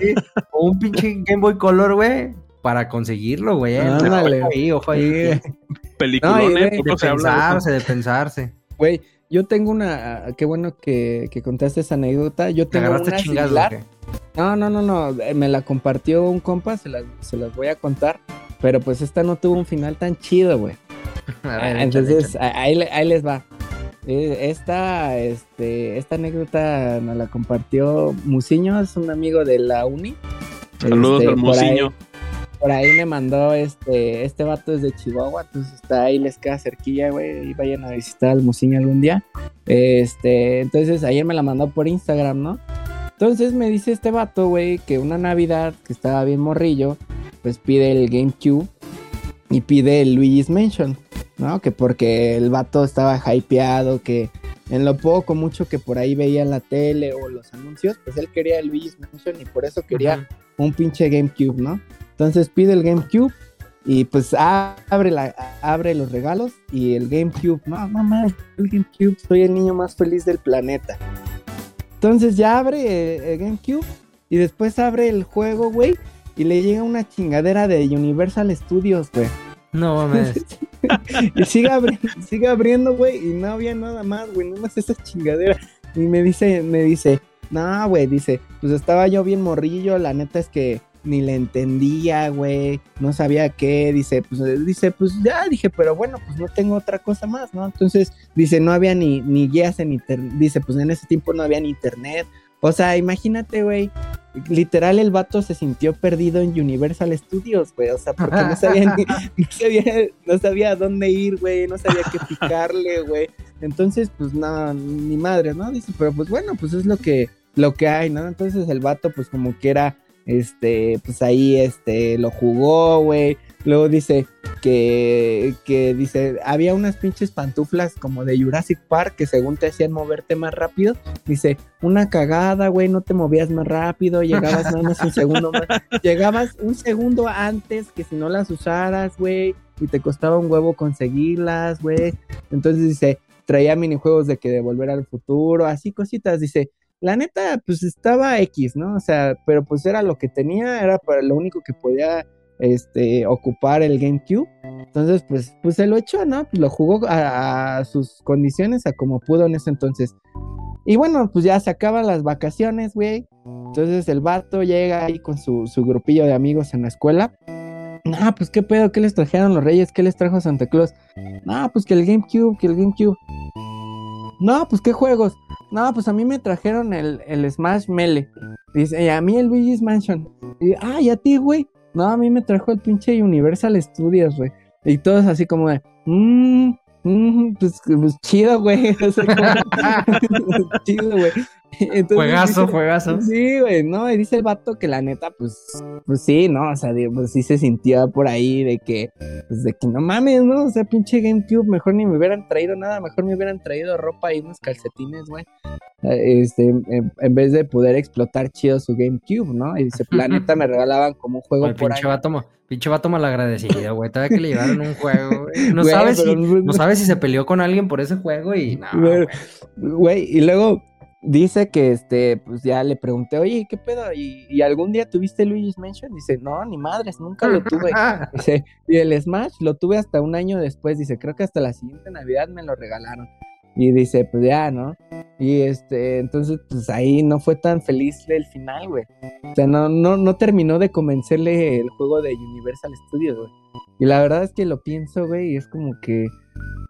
sí, o un pinche Game Boy Color, güey, para conseguirlo, güey. eh. Ándale. Ojo ahí, ojo ahí. Sí. peliculones, No, ve- De se pensarse, de pensarse. Güey, yo tengo una. Qué bueno que, que contaste esa anécdota. Yo Te tengo agarraste una chingazo. similar. No, no, no, no. eh, Me la compartió un compa, se las, se las voy a contar. Pero pues esta no tuvo un final tan chido, güey. Ah, échale, Entonces, ahí, le- ahí les va. Eh, Esta, este, esta anécdota nos la compartió Musiño, es un amigo de la uni. Saludos Este, al por ahí-. Por ahí me mandó este, este vato desde Chihuahua, entonces está ahí, les queda cerquilla, güey, y vayan a visitar al Musiño algún día. Este, entonces ayer me la mandó por Instagram, ¿no? Entonces me dice este vato, güey, que una Navidad que estaba bien morrillo, pues pide el GameCube y pide el Luigi's Mansion, ¿no? Que porque el vato estaba hypeado, que en lo poco, mucho que por ahí veía en la tele o los anuncios, pues él quería el Luigi's Mansion y por eso quería un pinche GameCube, ¿no? Entonces pide el GameCube y pues abre, la, abre los regalos y el GameCube, no, mamá, el GameCube, soy el niño más feliz del planeta. Entonces ya abre el, el GameCube y después abre el juego, güey, y le llega una chingadera de Universal Studios, güey. No mames. y sigue, abri- sigue abriendo, güey, y no había nada más, güey, nada más esa chingadera. Y me dice, me dice, no, güey, dice, pues estaba yo bien morrillo, la neta es que ni le entendía, güey, no sabía qué, dice, pues, eh, dice, pues ya, dije, pero bueno, pues no tengo otra cosa más, ¿no? Entonces, dice, no había ni, ni guías en internet, dice, pues en ese tiempo no había ni internet. O sea, imagínate, güey, literal el vato se sintió perdido en Universal Studios, güey, o sea, porque no sabía ni, no sabía, no sabía dónde ir, güey, no sabía qué picarle, güey. Entonces, pues no, ni madre, ¿no? Dice, pero pues bueno, pues es lo que, lo que hay, ¿no? Entonces el vato, pues como que era, este, pues ahí, este, lo jugó, güey. Luego dice que, que dice, había unas pinches pantuflas como de Jurassic Park que según te hacían moverte más rápido. Dice, una cagada, güey, no te movías más rápido, llegabas nada más un segundo más. Llegabas un segundo antes que si no las usaras, güey, y te costaba un huevo conseguirlas, güey. Entonces dice, traía minijuegos de que de volver al futuro, así cositas, dice. La neta, pues estaba X, ¿no? O sea, pero pues era lo que tenía, era para lo único que podía este, ocupar el GameCube. Entonces, pues, pues se lo echó, ¿no? Pues lo jugó a, sus condiciones, a como pudo en ese entonces. Y bueno, pues ya se acaban las vacaciones, güey. Entonces el vato llega ahí con su, su grupillo de amigos en la escuela. No, pues qué pedo, ¿qué les trajeron los reyes? ¿Qué les trajo Santa Claus? No, pues que el GameCube, que el GameCube. No, pues qué juegos. No, pues a mí me trajeron el, el Smash Melee. Dice, y a mí el Luigi's Mansion. Y, ah, y a ti, güey. No, a mí me trajo el pinche Universal Studios, güey. Y todos así como de, mmm, mm, pues, pues chido, güey. O sea, como- chido, güey. Entonces, Juegazo, dice- juegazo. Sí, güey, no, y dice el vato que la neta, pues, pues sí, ¿no? O sea, pues sí se sintió por ahí de que, pues de que no mames, ¿no? O sea, pinche GameCube, mejor ni me hubieran traído nada, mejor me hubieran traído ropa y unos calcetines, güey. Eh, Este, en, en vez de poder explotar chido su GameCube, ¿no? Y dice, planeta me regalaban como un juego El por pinche año. vato, pinche vato malagradecido, güey. Todavía que le llevaron un juego, güey. No Güey, sabes pero si, no- sabes si se peleó con alguien por ese juego y no. Güey. Güey, y luego, dice que este, pues ya le pregunté, oye, ¿qué pedo? ¿Y, y algún día tuviste Luigi's Mansion? Dice, no, ni madres, nunca lo tuve. Dice, y el Smash lo tuve hasta un año después. Dice, creo que hasta la siguiente Navidad me lo regalaron. Y dice, pues ya, ¿no? Y este, entonces, pues ahí no fue tan feliz el final, güey. O sea, no, no, no terminó de convencerle el juego de Universal Studios, güey. Y la verdad es que lo pienso, güey, y es como que,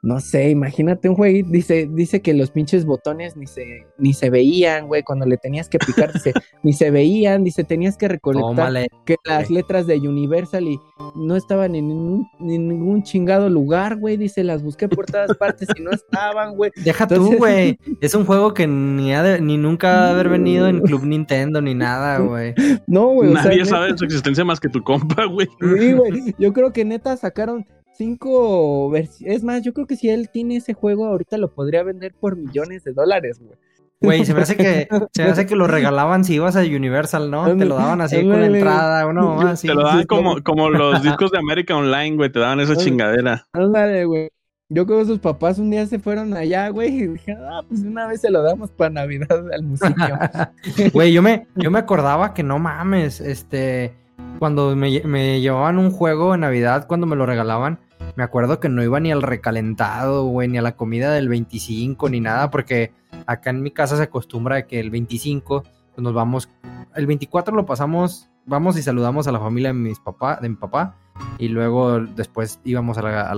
no sé, imagínate un jueguito, dice, dice que los pinches botones ni se, ni se veían, güey, cuando le tenías que picar, dice, ni se veían, dice, tenías que recolectar Tómale. que las letras de Universal y no estaban en ningún, en ningún chingado lugar, güey, dice, las busqué por todas partes y no estaban, güey. Deja tú, güey. Es un juego que ni, ha de- ni nunca ha de haber venido en Club Nintendo ni nada, güey. No, güey, o sea, Nadie sabe de su existencia más que tu compa, güey. Sí, güey. Yo creo que neta sacaron cinco versiones. Es más, yo creo que si él tiene ese juego, ahorita lo podría vender por millones de dólares, güey. Güey, se me hace que se me hace que lo regalaban si ibas a Universal, ¿no? Te lo daban así con entrada, una mamá así. te lo daban como, como los discos de América Online, güey. Te daban esa chingadera. Ándale, güey. Yo creo que sus papás un día se fueron allá, güey, y dije, ah, pues una vez se lo damos para Navidad al musiquio. Güey, yo me, yo me acordaba que no mames, este, cuando me, me llevaban un juego en Navidad, cuando me lo regalaban, me acuerdo que no iba ni al recalentado, ni a la comida del 25, ni nada, porque acá en mi casa se acostumbra que el 25 pues nos vamos, el 24 lo pasamos, vamos y saludamos a la familia de mis papá, de mi papá, y luego después íbamos a la,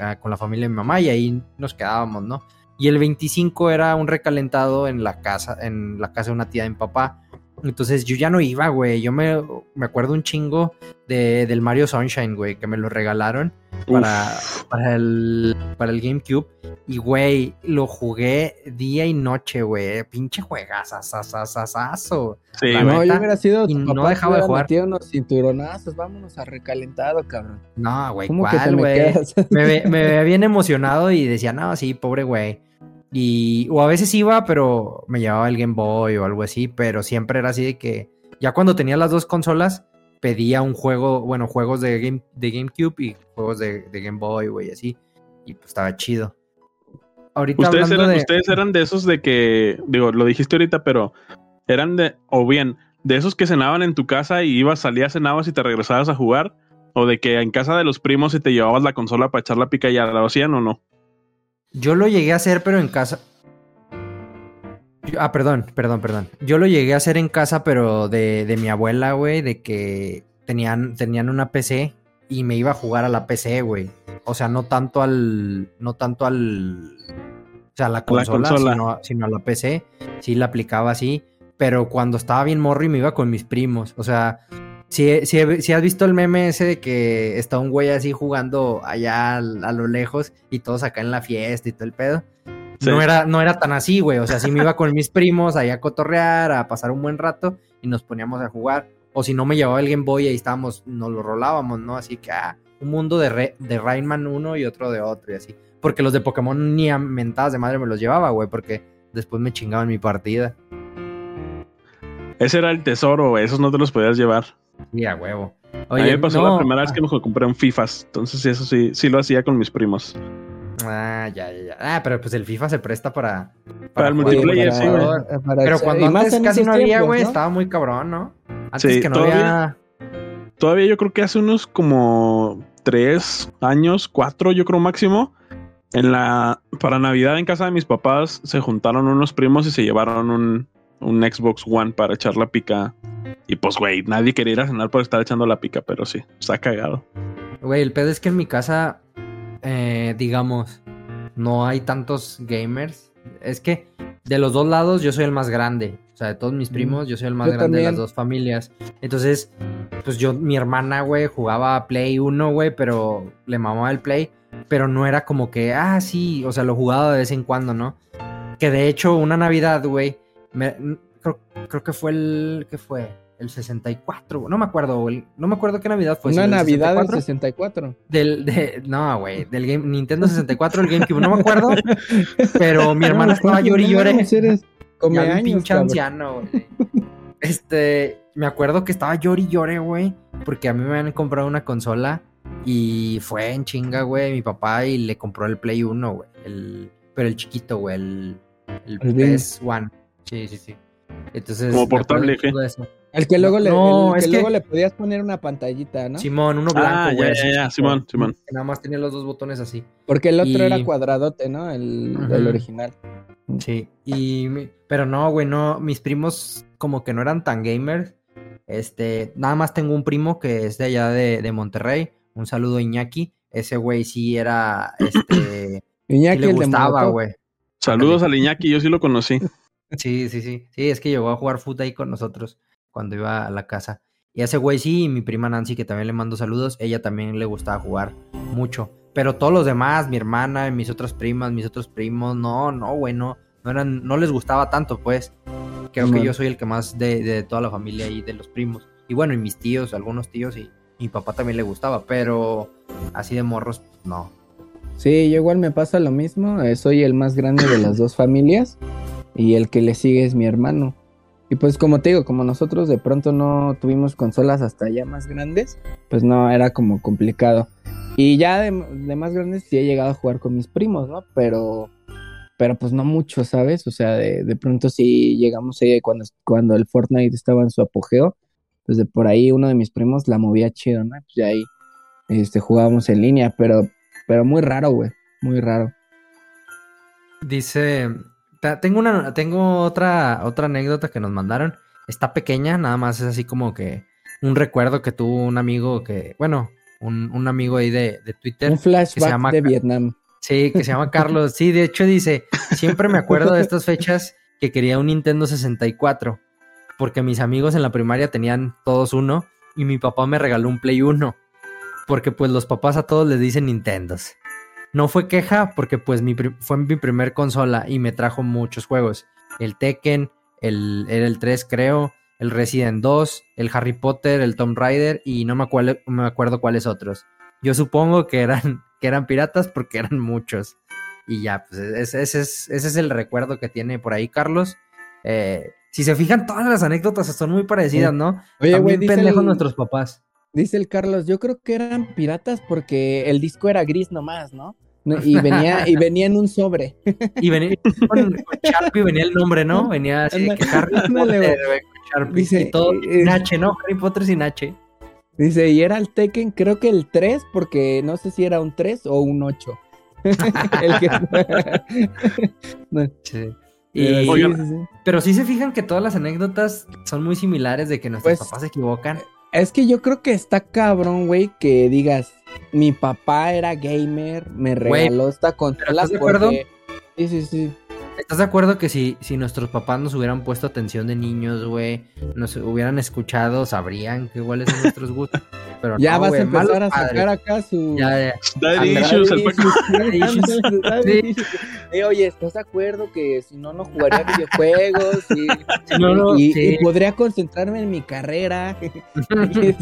a- con la familia de mi mamá y ahí nos quedábamos, ¿no? Y el 25 era un recalentado en la casa, en la casa de una tía de mi papá. Entonces yo ya no iba, güey. Yo me, me acuerdo un chingo de, del Mario Sunshine, güey, que me lo regalaron para, para, el, para el GameCube. Y, güey, lo jugué día y noche, güey. Pinche juegazazazazazo. Sí, La güey. no, yo hubiera sido y no dejaba de jugar. unos cinturonazos, vámonos a recalentado, cabrón. No, güey, ¿Cómo que te ¿cuál, güey? quedas? me, me veía bien emocionado y decía, no, sí, pobre güey. Y, o a veces iba, pero me llevaba el Game Boy o algo así, pero siempre era así de que ya cuando tenía las dos consolas, pedía un juego, bueno, juegos de, game, de GameCube y juegos de, de Game Boy, güey, así. Y pues estaba chido. Ahorita Ustedes eran, de... ustedes eran de esos de que, digo, lo dijiste ahorita, pero eran de, o bien, de esos que cenaban en tu casa y ibas, salías, cenabas y te regresabas a jugar, o de que en casa de los primos y te llevabas la consola para echar la pica y ya la hacían o no. Yo lo llegué a hacer, pero en casa. Ah, perdón, perdón, perdón. Yo lo llegué a hacer en casa, pero de, de mi abuela, güey, de que tenían, tenían una PC y me iba a jugar a la PC, güey. O sea, no tanto al. No tanto al. O sea, a la consola, consola. Sino, sino a la PC. Sí la aplicaba así. Pero cuando estaba bien morro y me iba con mis primos. O sea, si, si, si has visto el meme ese de que está un güey así jugando allá al- a, lo lejos y todos acá en la fiesta y todo el pedo. Sí. No, era, no era tan así, güey. O sea, sí me iba con mis primos allá a cotorrear, a pasar un buen rato y nos poníamos a jugar. O si no me llevaba el Game Boy, ahí estábamos, nos lo rolábamos, ¿no? Así que, ah, un mundo de, Re- de Rayman uno y otro de otro y así. Porque los de Pokémon ni a mentadas de madre me los llevaba, güey, porque después me chingaban mi partida. Ese era el tesoro, güey, esos no te los podías llevar. Sí, a huevo. a mí me pasó no, la primera vez que me compré un FIFAs, entonces eso sí, sí lo hacía con mis primos. Ah, ya, ya, ya. Ah, pero pues el FIFA se presta para. Para el multiplayer, sí, güey. para- Pero cuando más antes casi no había, güey, ¿no? estaba muy cabrón, ¿no? Antes Sí, que no todavía- había. Todavía yo creo que hace unos como tres años, cuatro, yo creo máximo. En la para Navidad en casa de mis papás se juntaron unos primos y se llevaron un, un Xbox One para echar la pica. Y pues, güey, nadie quería ir a cenar por estar echando la pica, pero sí, está cagado. Güey, el pedo es que en mi casa, eh, digamos, no hay tantos gamers. Es que de los dos lados yo soy el más grande. O sea, de todos mis primos, yo soy el más Yo grande de las dos familias. Entonces, pues yo, mi hermana, güey, jugaba Play 1, güey, pero le mamaba el Play. Pero no era como que, ah, sí, o sea, lo jugaba de vez en cuando, ¿no? Que de hecho, una Navidad, güey, me- creo, creo que fue el, ¿qué fue? El 64, güey, no me acuerdo, el- no me acuerdo qué Navidad fue. Una Navidad del 64. 64. Del, de, no, güey, del game, Nintendo 64, el GameCube, no me acuerdo. Pero mi hermana No, estaba llori y llore. vi un pinche cabrón. anciano, güey. Este, me acuerdo que estaba llori y llore, güey, porque a mí me habían comprado una consola y fue en chinga, güey, mi papá y le compró el Play 1, güey. El, pero el chiquito, güey, el, el El Bing. PS1. Sí, sí, sí. Entonces, Como portable. El que luego, le, No, el que es que- luego le podías poner una pantallita, ¿no? Simón, uno blanco, Ah, güey. ya, ya, Simón, Simón. que Nada más tenía los dos botones así. Porque el otro Y- era cuadradote, ¿no? El, el original. Sí, y pero no, güey, no, mis primos como que no eran tan gamers. Este, nada más tengo un primo que es de allá de, de Monterrey. Un saludo a Iñaki. Ese güey sí era, este, sí Iñaki, le el de gustaba, güey. Saludos al Iñaki, yo sí lo conocí. Sí, sí, sí. Sí, es que llegó a jugar fútbol ahí con nosotros cuando iba a la casa. Y ese güey sí, y mi prima Nancy, que también le mando saludos, ella también le gustaba jugar mucho. Pero todos los demás, mi hermana, mis otras primas, mis otros primos, no, no, güey, no, no eran, no les gustaba tanto, pues. Creo que yo soy el que más de, de toda la familia y de los primos. Y bueno, y mis tíos, algunos tíos, y mi papá también le gustaba, pero así de morros, no. Sí, yo igual me pasa lo mismo. eh, soy el más grande de las dos familias y el que le sigue es mi hermano. Y pues como te digo, como nosotros de pronto no tuvimos consolas hasta ya más grandes, pues no, era como complicado. Y ya de, más grandes sí he llegado a jugar con mis primos, ¿no? Pero, pero pues no mucho, ¿sabes? O sea, de, de pronto sí llegamos ahí cuando, cuando el Fortnite estaba en su apogeo, pues de por ahí uno de mis primos la movía chido, ¿no? Pues ya ahí este, jugábamos en línea, pero, pero muy raro, güey, muy raro. Dice, tengo una, tengo otra, otra anécdota que nos mandaron. Está pequeña, nada más es así como que un recuerdo que tuvo un amigo que, bueno, un, un amigo ahí de, de Twitter. Un flashback llama de Vietnam. Sí, que se llama Carlos. Sí, de hecho dice, siempre me acuerdo de estas fechas que quería un Nintendo 64, porque mis amigos en la primaria tenían todos uno y mi papá me regaló un Play 1, porque pues los papás a todos les dicen Nintendos. No fue queja porque pues mi fue mi primer consola y me trajo muchos juegos. El Tekken, el, era el 3 creo, el Resident 2, el Harry Potter, el Tomb Raider y no me, acuerdo, me acuerdo cuáles otros. Yo supongo que eran, que eran piratas porque eran muchos. Y ya, pues ese, ese es, ese es el recuerdo que tiene por ahí Carlos. Eh, si se fijan, todas las anécdotas son muy parecidas, ¿no? Oye, También pendejos el, nuestros papás. Dice el Carlos, yo creo que eran piratas porque el disco era gris nomás, ¿no? Y venía, y venía en un sobre. Y venía con, con Sharpie, venía el nombre, ¿no? Venía así de que Harry Potter, con Sharpie. Dice, y todo eh, sin eh, H, ¿no? Harry Potter sin H. Dice, y era el Tekken, creo que el 3, porque no sé si era un 3 o un 8. el que... No, Y- Oigan. sí. pero sí se fijan que todas las anécdotas son muy similares de que nuestros Pues, papás se equivocan. Es que yo creo que está cabrón, güey, que digas, mi papá era gamer, me regaló esta consola ¿estás de acuerdo? porque... Sí, sí, sí. ¿Estás de acuerdo que si, si nuestros papás nos hubieran puesto atención de niños, güey, nos hubieran escuchado, sabrían que cuáles son nuestros gustos? Pero Ya no, vas a empezar a sacar acá su... Ya, ya. Daddy issues, el Daddy Paco. issues, issues. daddy Sí. issues. Eh, oye, ¿estás de acuerdo que si no, no jugaría videojuegos? Y, No, no, y- sí. y podría concentrarme en mi carrera. Este,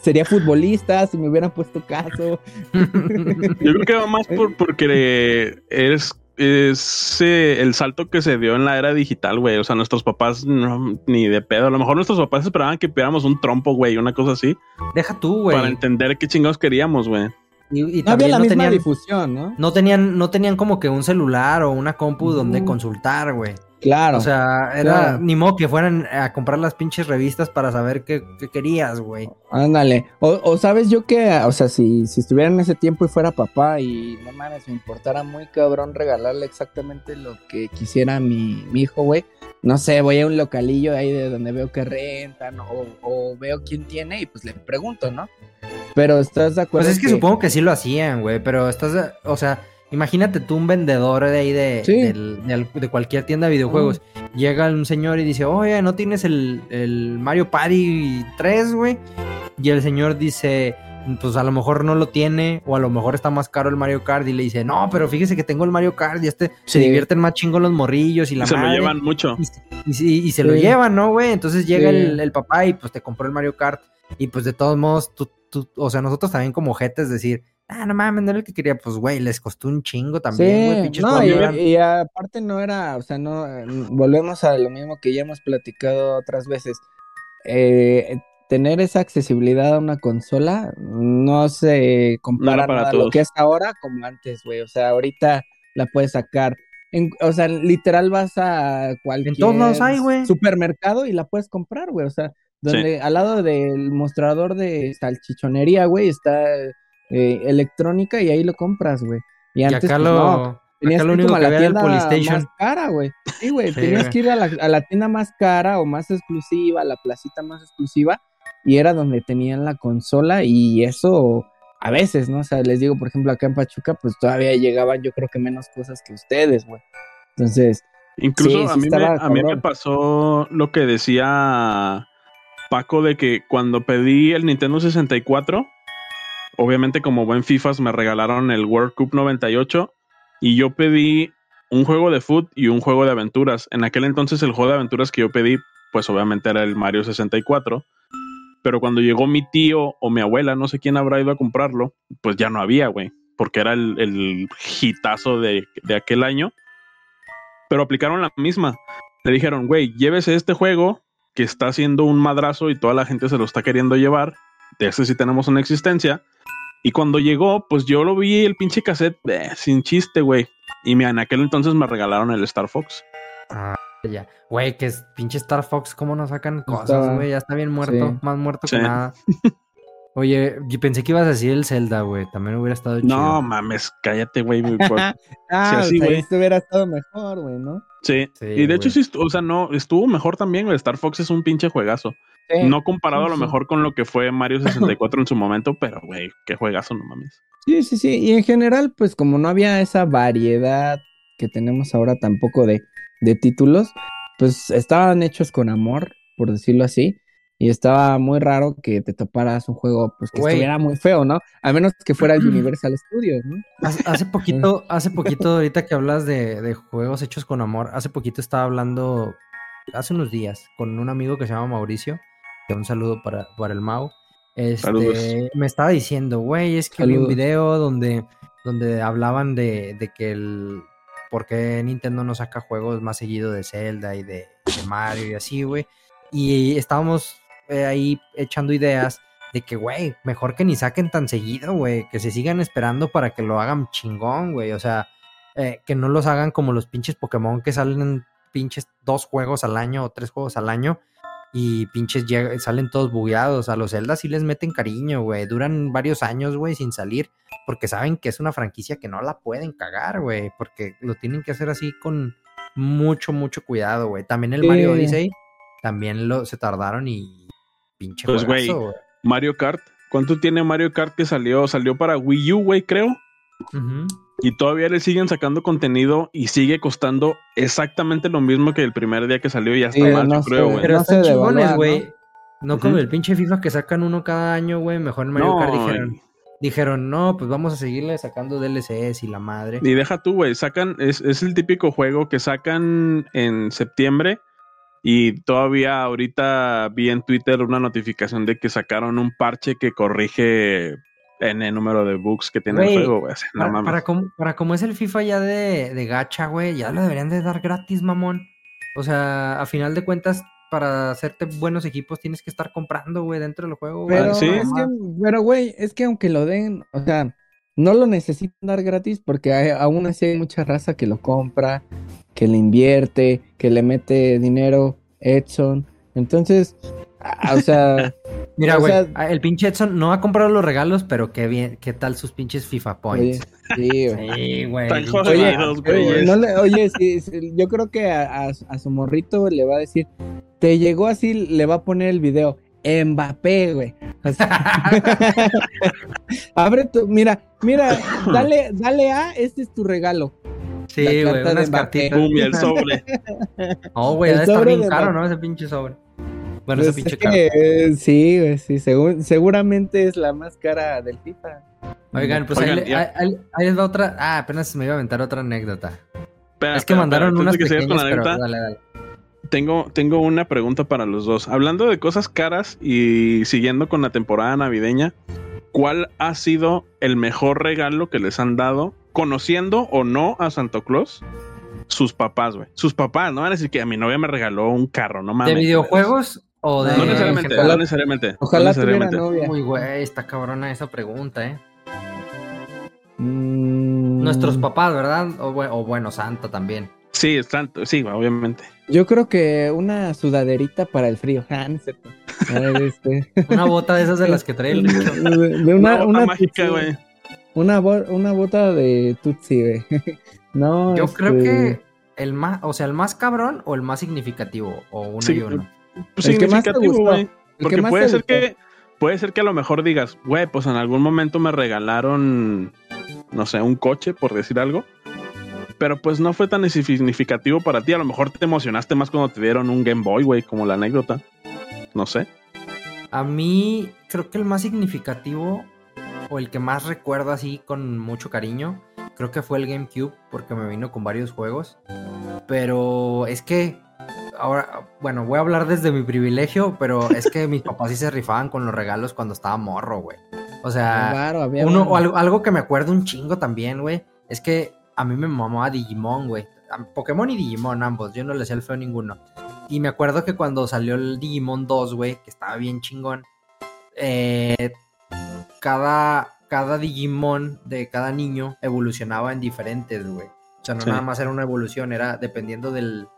Sería futbolista si me hubieran puesto caso. Yo creo que va más por, porque es, es eh, el salto que se dio en la era digital, güey. O sea, nuestros papás no, ni de pedo. A lo mejor nuestros papás esperaban que pidiéramos un trompo, güey, una cosa así, Deja tú, güey. para entender qué chingados queríamos, güey. Y, y No había también la no misma tenían, difusión, ¿no? no tenían, no tenían como que un celular o una compu donde consultar, güey. Claro. O sea, era claro. ni modo que fueran a comprar las pinches revistas para saber qué, qué querías, güey. Ándale. O, o sabes yo que, o sea, si, si estuviera en ese tiempo y fuera papá y no mames, me importara muy cabrón regalarle exactamente lo que quisiera mi, mi hijo, güey. No sé, voy a un localillo ahí de donde veo que rentan o, o veo quién tiene y pues le pregunto, ¿no? Pero estás de acuerdo. Pues es que, supongo que sí lo hacían, güey, pero estás, de- o sea, imagínate tú un vendedor de ahí de, Sí. del- de, al- de cualquier tienda de videojuegos. Llega un señor y dice, oye, ¿no tienes el, el Mario Party 3, güey? Y el señor dice, pues a lo mejor no lo tiene, o a lo mejor está más caro el Mario Kart, y le dice, no, pero fíjese que tengo el Mario Kart y este se divierten más chingos los morrillos y la se lo madre". llevan mucho. Y, se- y se- y se lo Sí. llevan, ¿no, güey? Entonces llega Sí. el, el papá y pues te compró el Mario Kart. Y pues de todos modos, tú, tú, o sea, nosotros también como jetes decir, ah, no mames, no era el que quería, pues güey, les costó un chingo también, güey, Sí, pinches no, y, y aparte no era, o sea, no, eh, volvemos a lo mismo que ya hemos platicado otras veces. Eh, tener esa accesibilidad a una consola no se compara para nada a lo que es ahora como antes, güey. O sea, ahorita la puedes sacar en- o sea, literal vas a cualquier todos lados hay, güey. supermercado y la puedes comprar, güey. O sea, donde al lado del mostrador de salchichonería, güey, está eh, electrónica y ahí lo compras, güey. Y Y antes, acá pues, lo, no, tenías acá que lo ir a la el tienda más cara, güey. Sí, güey, Sí, tenías que ir a la, a la tienda más cara o más exclusiva, a la placita más exclusiva, y era donde tenían la consola y eso a veces, ¿no? O sea, les digo, por ejemplo, acá en Pachuca, pues todavía llegaban yo creo que menos cosas que ustedes, güey. Entonces, Incluso Sí, a, mí me, a mí me pasó lo que decía Paco de que cuando pedí el Nintendo 64, obviamente como buen FIFAs me regalaron el World Cup 98 y yo pedí un juego de foot y un juego de aventuras. En aquel entonces el juego de aventuras que yo pedí, pues obviamente era el Mario 64. Pero cuando llegó mi tío o mi abuela, no sé quién habrá ido a comprarlo, pues ya no había, güey. Porque era el, el de, de aquel año. Pero aplicaron la misma. Le dijeron, güey, llévese este juego que está haciendo un madrazo y toda la gente se lo está queriendo llevar. De ese sí tenemos una existencia. Y cuando llegó, pues yo lo vi el pinche cassette eh, sin chiste, güey. Y me, en aquel entonces me regalaron el Star Fox. Ah, ya. Güey, que es pinche Star Fox, ¿cómo no sacan cosas, güey? Ya está bien muerto, sí. más muerto Sí. que nada. Oye, yo pensé que ibas a decir el Zelda, güey. También hubiera estado No chido. mames, cállate, güey. ah, así, o sea, güey. esto hubiera estado mejor, güey, ¿no? Sí. Sí, y de hecho sí, o sea, no, estuvo mejor también. Star Fox es un pinche juegazo. Sí. No comparado a lo sí. mejor con lo que fue Mario 64 en su momento, pero güey, qué juegazo, no mames. Sí, sí, sí. Y en general, pues como no había esa variedad que tenemos ahora tampoco de, de títulos, pues estaban hechos con amor, por decirlo así. Y estaba muy raro que te toparas un juego pues que Güey. estuviera muy feo, ¿no? A menos que fuera el Universal Studios, ¿no? Hace, hace poquito, hace poquito, ahorita que hablas de, de juegos hechos con amor, hace poquito estaba hablando, hace unos días, con un amigo que se llama Mauricio, que un saludo para, para el Mau. Saludos. Este, me estaba diciendo, güey, es que vi un Saludos. video donde, donde hablaban de, de que el por qué Nintendo no saca juegos más seguido de Zelda y de, de Mario y así, güey. Y estábamos eh, ahí echando ideas de que, güey, mejor que ni saquen tan seguido, güey, que se sigan esperando para que lo hagan chingón, güey. O sea, eh, que no los hagan como los pinches Pokémon que salen pinches dos juegos al año o tres juegos al año y pinches salen todos bugueados. A los Zelda sí les meten cariño, güey. Duran varios años, güey, sin salir porque saben que es una franquicia que no la pueden cagar, güey, porque lo tienen que hacer así con mucho, mucho cuidado, güey. También el Sí. Mario Odyssey, también lo, se tardaron y pinche Pues, güey. Mario Kart. ¿Cuánto tiene Mario Kart que salió? Salió para Wii U, güey, creo. Y todavía le siguen sacando contenido y sigue costando exactamente lo mismo que el primer día que salió y hasta Sí, más, no yo sé, creo, güey. Pero no están chingones, güey. ¿no? como Ujú. el pinche FIFA que sacan uno cada año, güey. Mejor en Mario No, Kart dijeron, dijeron, no, pues vamos a seguirle sacando DLCs y la madre. Y deja tú, güey. Sacan, es, es el típico juego que sacan en septiembre. Y todavía ahorita vi en Twitter una notificación de que sacaron un parche que corrige en el número de bugs que tiene el juego, güey. O sea, no Para, mames. para como, para como es el FIFA ya de, de gacha, güey, ya lo deberían de dar gratis, mamón. O sea, a final de cuentas, para hacerte buenos equipos tienes que estar comprando, güey, dentro del juego. güey. Pero, sí. es que, pero, güey, es que aunque lo den, o sea, no lo necesitan dar gratis porque hay- aún así hay mucha raza que lo compra, que le invierte, que le mete dinero, Edson. Entonces, a- o sea, Mira, o güey, sea- a- el pinche Edson no ha comprado los regalos, pero qué bien, qué tal sus pinches FIFA oye, points. sí, güey. Sí, Oye, güeyes. no le- oye, sí, sí, yo creo que a, a- a su morrito le va a decir, te llegó así, le va a poner el video, Mbappé, güey. Abre tu, mira, mira, dale, dale a, este es tu regalo. Sí, güey, unas cartitas. Pum, y el sobre. No, güey, sobre bien de caro. ¿no? Ese pinche sobre. Bueno, Pues esa pinche es que, eh, sí, güey, sí, según- seguramente es la más cara del FIFA. Oigan, pues ahí, Oigan, ahí- ahí va otra. Ah, apenas me iba a aventar otra anécdota. Es que mandaron unas que pequeñas, con la pero anécdota, dale, dale. Tengo, tengo una pregunta para los dos. Hablando de cosas caras y siguiendo con la temporada navideña, ¿cuál ha sido el mejor regalo que les han dado, conociendo o no a Santo Claus? Sus papás, güey. Sus papás, no van a decir que a mi novia me regaló un carro, no mames. ¿De videojuegos o de.? No necesariamente, Ojalá- no necesariamente. Ojalá no tuviera necesariamente. novia. Uy, güey, está cabrona esa pregunta, ¿eh? Mm, Nuestros papás, ¿verdad? O, o bueno, Santa también. Sí, es tanto, sí, obviamente. Yo creo que una sudaderita para el frío. Ah, no es cierto. A ver, este. Una bota de esas de las que trae el de Una, una, bota una mágica, güey. Una, bo- una bota de Tutsi, güey. No, Yo creo este, que el más, o sea, el más cabrón o el más significativo, o uno Sí, y uno. Pues El significativo, güey. Porque más puede ser gustó. que puede ser que a lo mejor digas, güey, pues en algún momento me regalaron, no sé, un coche, por decir algo. Pero pues no fue tan significativo para ti. A lo mejor te emocionaste más cuando te dieron un Game Boy, güey, como la anécdota. No sé. A mí creo que el más significativo o el que más recuerdo así con mucho cariño, creo que fue el GameCube porque me vino con varios juegos. Pero es que ahora, bueno, voy a hablar desde mi privilegio, pero es que mis papás sí se rifaban con los regalos cuando estaba morro, güey. O sea, Claro, había uno, o algo, algo que me acuerdo un chingo también, güey, es que a mí me mamaba Digimon, güey. A- Pokémon y Digimon ambos, yo no le hacía el feo a ninguno. Y me acuerdo que cuando salió el Digimon 2, güey, que estaba bien chingón, eh, cada, cada Digimon de cada niño evolucionaba en diferentes, güey. O sea, no Sí. nada más era una evolución, era dependiendo del,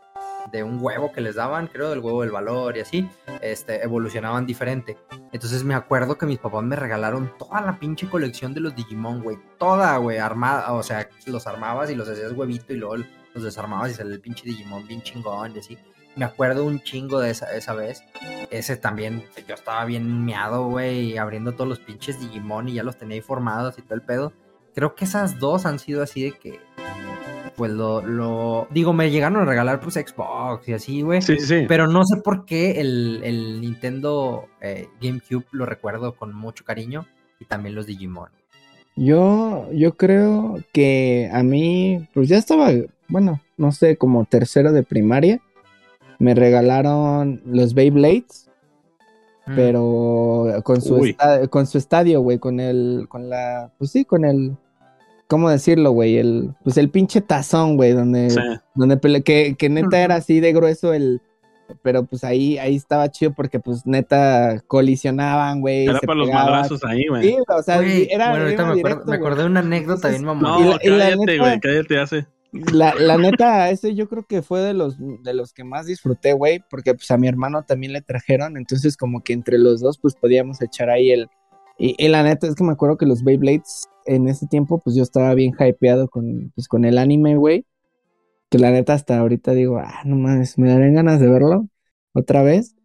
de un huevo que les daban, creo, del huevo del valor y así, este, evolucionaban diferente. Entonces me acuerdo que mis papás me regalaron toda la pinche colección de los Digimon, güey. Toda, güey, armada. O sea, los armabas y los hacías huevito y luego los desarmabas y salía el pinche Digimon bien chingón y así. Me acuerdo un chingo de esa, esa vez. Ese también, yo estaba bien meado, güey, abriendo todos los pinches Digimon y ya los tenía ahí formados y todo el pedo. Creo que esas dos han sido así de que, pues lo, lo... Digo, me llegaron a regalar pues Xbox y así, güey. Sí, sí. Pero no sé por qué el, el Nintendo eh, GameCube lo recuerdo con mucho cariño y también los Digimon. Yo, yo creo que a mí, pues ya estaba, bueno, no sé, como tercero de primaria. Me regalaron los Beyblades, Mm. pero con su, con su estadio, güey, con el, con la, pues sí, con el, ¿cómo decirlo, güey? El, pues el pinche tazón, güey, donde, Sí. donde pele- que, que neta era así de grueso el, pero pues ahí, ahí estaba chido porque pues neta colisionaban, güey. Era se para los madrazos ahí, güey. Sí, o sea, era, bueno, ahorita me, acuerdo- me acordé de una anécdota bien mamón. No, Y la- cállate, güey, cállate, hace. La, la neta, ese yo creo que fue de los, de los que más disfruté, güey, porque pues a mi hermano también le trajeron, entonces como que entre los dos pues podíamos echar ahí el... Y, y la neta es que me acuerdo que los Beyblades en ese tiempo pues yo estaba bien hypeado con, pues, con el anime, güey, que la neta hasta ahorita digo, ah, no mames, me darían ganas de verlo otra vez,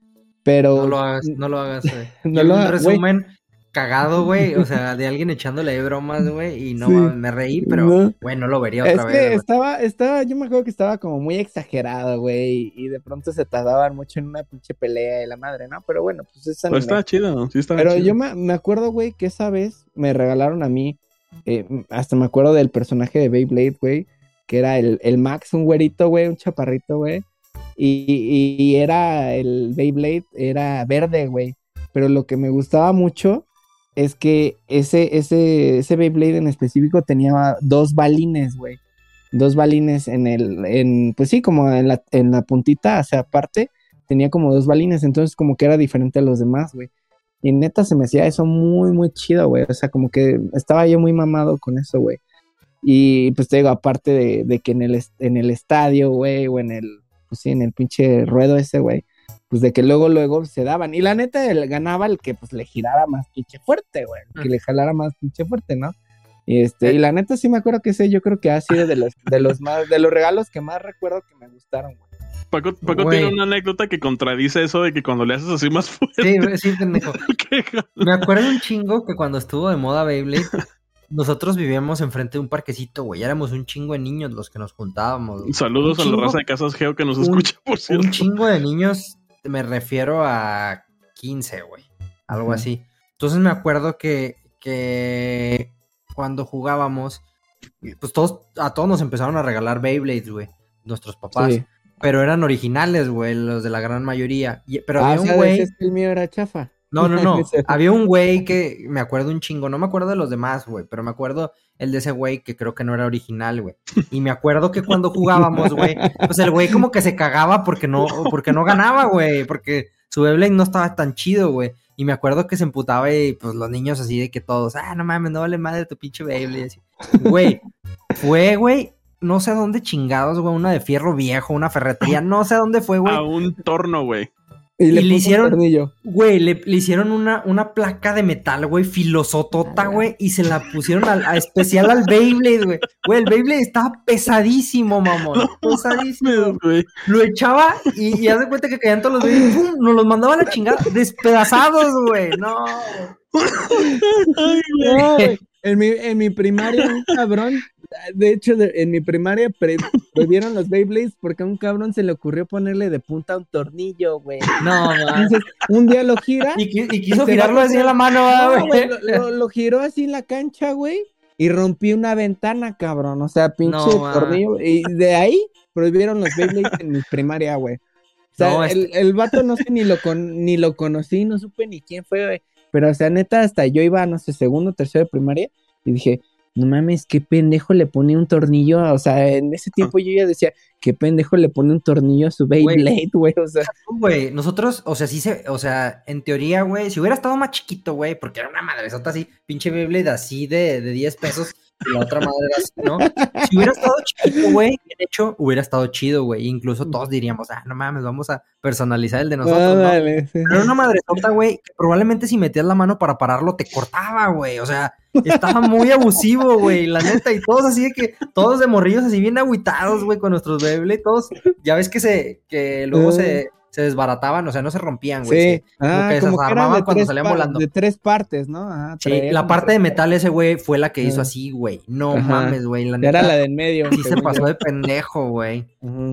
pero... No lo hagas, no lo hagas, güey. No lo hagas, güey. resumen cagado, güey, o sea, de alguien echándole ahí bromas, güey, y no Sí. me reí, pero, No. güey, no lo vería Es otra que vez. estaba, estaba, yo me acuerdo que estaba como muy exagerado, güey, y de pronto se tardaban mucho en una pinche pelea y la madre, ¿no? Pero bueno, pues es Pero está chido, sí está Pero chido. yo me, me acuerdo, güey, que esa vez me regalaron a mí, eh, hasta me acuerdo del personaje de Beyblade, güey, que era el, el Max, un güerito, güey, un chaparrito, güey, y, y- era el Beyblade, era verde, güey, pero lo que me gustaba mucho es que ese, ese, ese Beyblade en específico tenía dos balines, güey, dos balines en el, en, pues sí, como en la, en la puntita, o sea, aparte, tenía como dos balines, entonces como que era diferente a los demás, güey. Y neta se me hacía eso muy, muy chido, güey. O sea, como que estaba yo muy mamado con eso, güey. Y pues te digo, aparte de, de que en el, en el estadio, güey, o en el, pues sí, en el pinche ruedo ese, güey, pues de que luego, luego se daban. Y la neta, el- ganaba el que pues le girara más pinche fuerte, güey. El que le jalara más pinche fuerte, ¿no? Y este, y la neta sí me acuerdo que ese yo creo que ha sido de los, de los más, de los regalos que más recuerdo que me gustaron, güey. Paco, tiene una anécdota que contradice eso de que cuando le haces así más fuerte. Sí, sí, pendejo. Me acuerdo un chingo que cuando estuvo de moda Beyblade, nosotros vivíamos enfrente de un parquecito, güey. Éramos un chingo de niños los que nos juntábamos. güey. Saludos Un a la raza de Casas Geo que nos un- escucha, por cierto. Un chingo de niños, me refiero a 15, güey. Algo así. Entonces me acuerdo que, que cuando jugábamos, pues todos, a todos nos empezaron a regalar Beyblades, güey. Nuestros papás. Sí. Pero eran originales, güey, los de la gran mayoría. Y- pero ah, había un güey. que el mío era chafa. No, no, no. Había un güey que me acuerdo un chingo. No me acuerdo de los demás, güey. Pero me acuerdo el de ese güey que creo que no era original, güey. Y me acuerdo que cuando jugábamos, güey, pues el güey como que se cagaba porque no, porque no ganaba, güey. Porque su Beyblade no estaba tan chido, güey. Y me acuerdo que se emputaba y pues los niños así de que todos, ah, no mames, no vale madre tu pinche Beyblade. Güey, fue, güey, no sé a dónde chingados, güey, una de fierro viejo, una ferretería, no sé a dónde fue, güey. A un torno, güey. Y le, Y hicieron-. Güey, le, le hicieron una, una placa de metal, güey, filosotota, güey, y se la pusieron al- a, especial al Beyblade, güey. Güey, el Beyblade estaba pesadísimo, mamón. Pesadísimo. Lo echaba y, y haz de cuenta que caían todos los Beyblades, ¡pum! Nos los mandaba a la chingada, despedazados, güey. No. Ay, güey. En mi, en mi primaria, un cabrón, de hecho, de- en mi primaria pre- prohibieron los Beyblades porque a un cabrón se le ocurrió ponerle de punta un tornillo, güey. No, man. Entonces, un día lo gira. Y, qui- y quiso girarlo así en la mano, No, güey, lo, lo- lo giró así en la cancha, güey, y rompí una ventana, cabrón. O sea, pinche No, tornillo. Y de ahí prohibieron los Beyblades en mi primaria, güey. O sea, No, el, este- el vato no sé ni lo con, ni lo conocí, no supe ni quién fue, güey. Pero, o sea, neta, hasta yo iba, no sé, segundo, tercero de primaria, y dije, no mames, qué pendejo le pone un tornillo. O sea, en ese tiempo yo ya decía, qué pendejo le pone un tornillo a su Beyblade, güey. O sea, Güey, nosotros, o sea, sí se, o sea, en teoría, güey, si hubiera estado más chiquito, güey, porque era una madresota así, pinche Beyblade así de, de 10 pesos, y la otra madre era así, ¿no? Si hubiera estado chiquito, güey, bien hecho, hubiera estado chido, güey. Incluso todos diríamos, ah, no mames, vamos a personalizar el de nosotros, ¿no? sí. Pero era una madresota, güey, que probablemente si metías la mano para pararlo te cortaba, güey. O sea, estaba muy abusivo, güey, la neta. Y todos así de que, todos de morrillos así bien agüitados, güey, con nuestros Beyblade. Todos, ya ves que se, que luego se, se desbarataban, o sea, no se rompían, güey. Sí, se- ah, que como que eran desarmaban de cuando tres, salían volando. de tres partes, ¿no? Ajá, Sí, la parte de metal ese, güey, fue la que hizo así, güey. No Ajá. mames, güey, la. Era la del medio. Sí se pasó de pendejo, güey.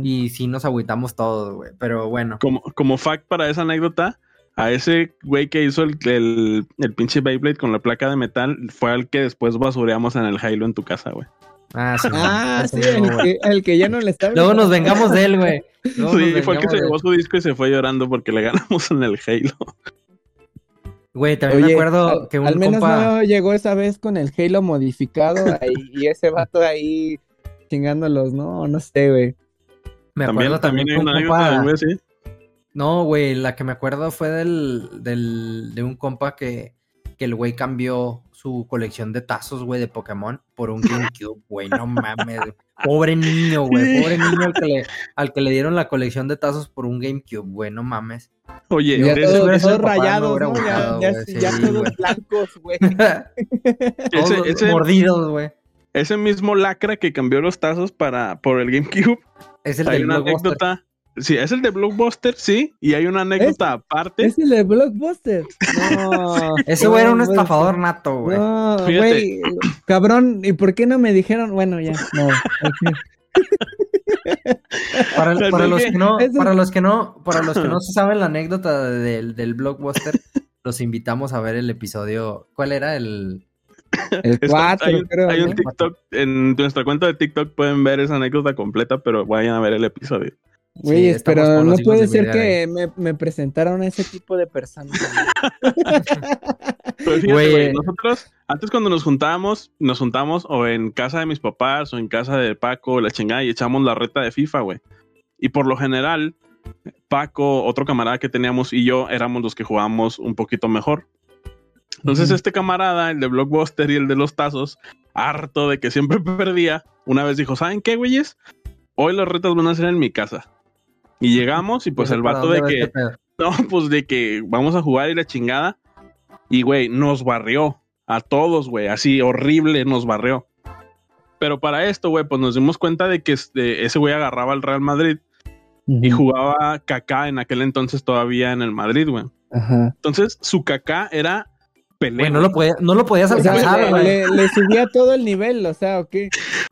Y sí nos agüitamos todos, güey. Pero bueno. Como, como fact para esa anécdota, a ese güey que hizo el, el, el pinche Beyblade con la placa de metal fue al que después basureamos en el Halo en tu casa, güey. Ah, sí. Ah, sí, el que, el que ya no le estaba. Luego nos vengamos de él, güey. Luego Sí, fue el que se llevó su disco y se fue llorando porque le ganamos en el Halo. Güey, también me acuerdo al, que un al menos compa. no llegó esa vez con el Halo modificado ahí, y ese vato ahí chingándolos, ¿no? No sé, güey. Me También, acuerdo también también, hay que un una compa- sí. No, güey, la que me acuerdo fue del, del, de un compa que, que el güey cambió su colección de tazos, güey, de Pokémon por un GameCube, güey, no mames. Pobre niño, güey, pobre niño al que, le, al que le dieron la colección de tazos por un GameCube, güey, no mames. Oye, Ya todo- todos, me rayados, ¿no? Ya, todos blancos, güey. Todos ese- mordidos, güey. ese mismo lacra que cambió los tazos para, por el GameCube, Es el hay del una anécdota. Sí, es el de Blockbuster, sí, y hay una anécdota aparte. Es el de Blockbuster. No. Ese güey era un no, estafador nato, güey. No, güey, cabrón, ¿y por qué no me dijeron? Bueno, ya, no. Para, es los que- no, para los que no, para los que no se saben la anécdota del, del blockbuster, los invitamos a ver el episodio. ¿Cuál era el? El Está- 4, hay, un- creo. hay un ¿no? TikTok, en nuestra cuenta de TikTok pueden ver esa anécdota completa, pero vayan a ver el episodio. Güeyes, estamos pero no puede de ser que me, me presentaron a ese tipo de personas. Fíjate, Güey. güey, nosotros, antes cuando nos juntábamos, nos juntamos o en casa de mis papás o en casa de Paco, la chingada, y echamos la reta de FIFA, güey. Y por lo general, Paco, otro camarada que teníamos y yo éramos los que jugábamos un poquito mejor. Entonces, este camarada, el de Blockbuster y el de los tazos, harto de que siempre perdía, una vez dijo: ¿Saben qué, güeyes? Hoy las retas van a ser en mi casa. Y llegamos, y pues el vato de que. este. No, pues de que vamos a jugar y la chingada. Y, güey, nos barrió. A todos, güey. Así horrible nos barrió. Pero para esto, güey, pues nos dimos cuenta de que este, ese güey agarraba al Real Madrid y jugaba Kaká en aquel entonces todavía en el Madrid, güey. Entonces, su Kaká era Pelé. Güey, no lo, podía- no lo podías alcanzar, le, güey. le- le subía todo el nivel, o sea, ¿o qué?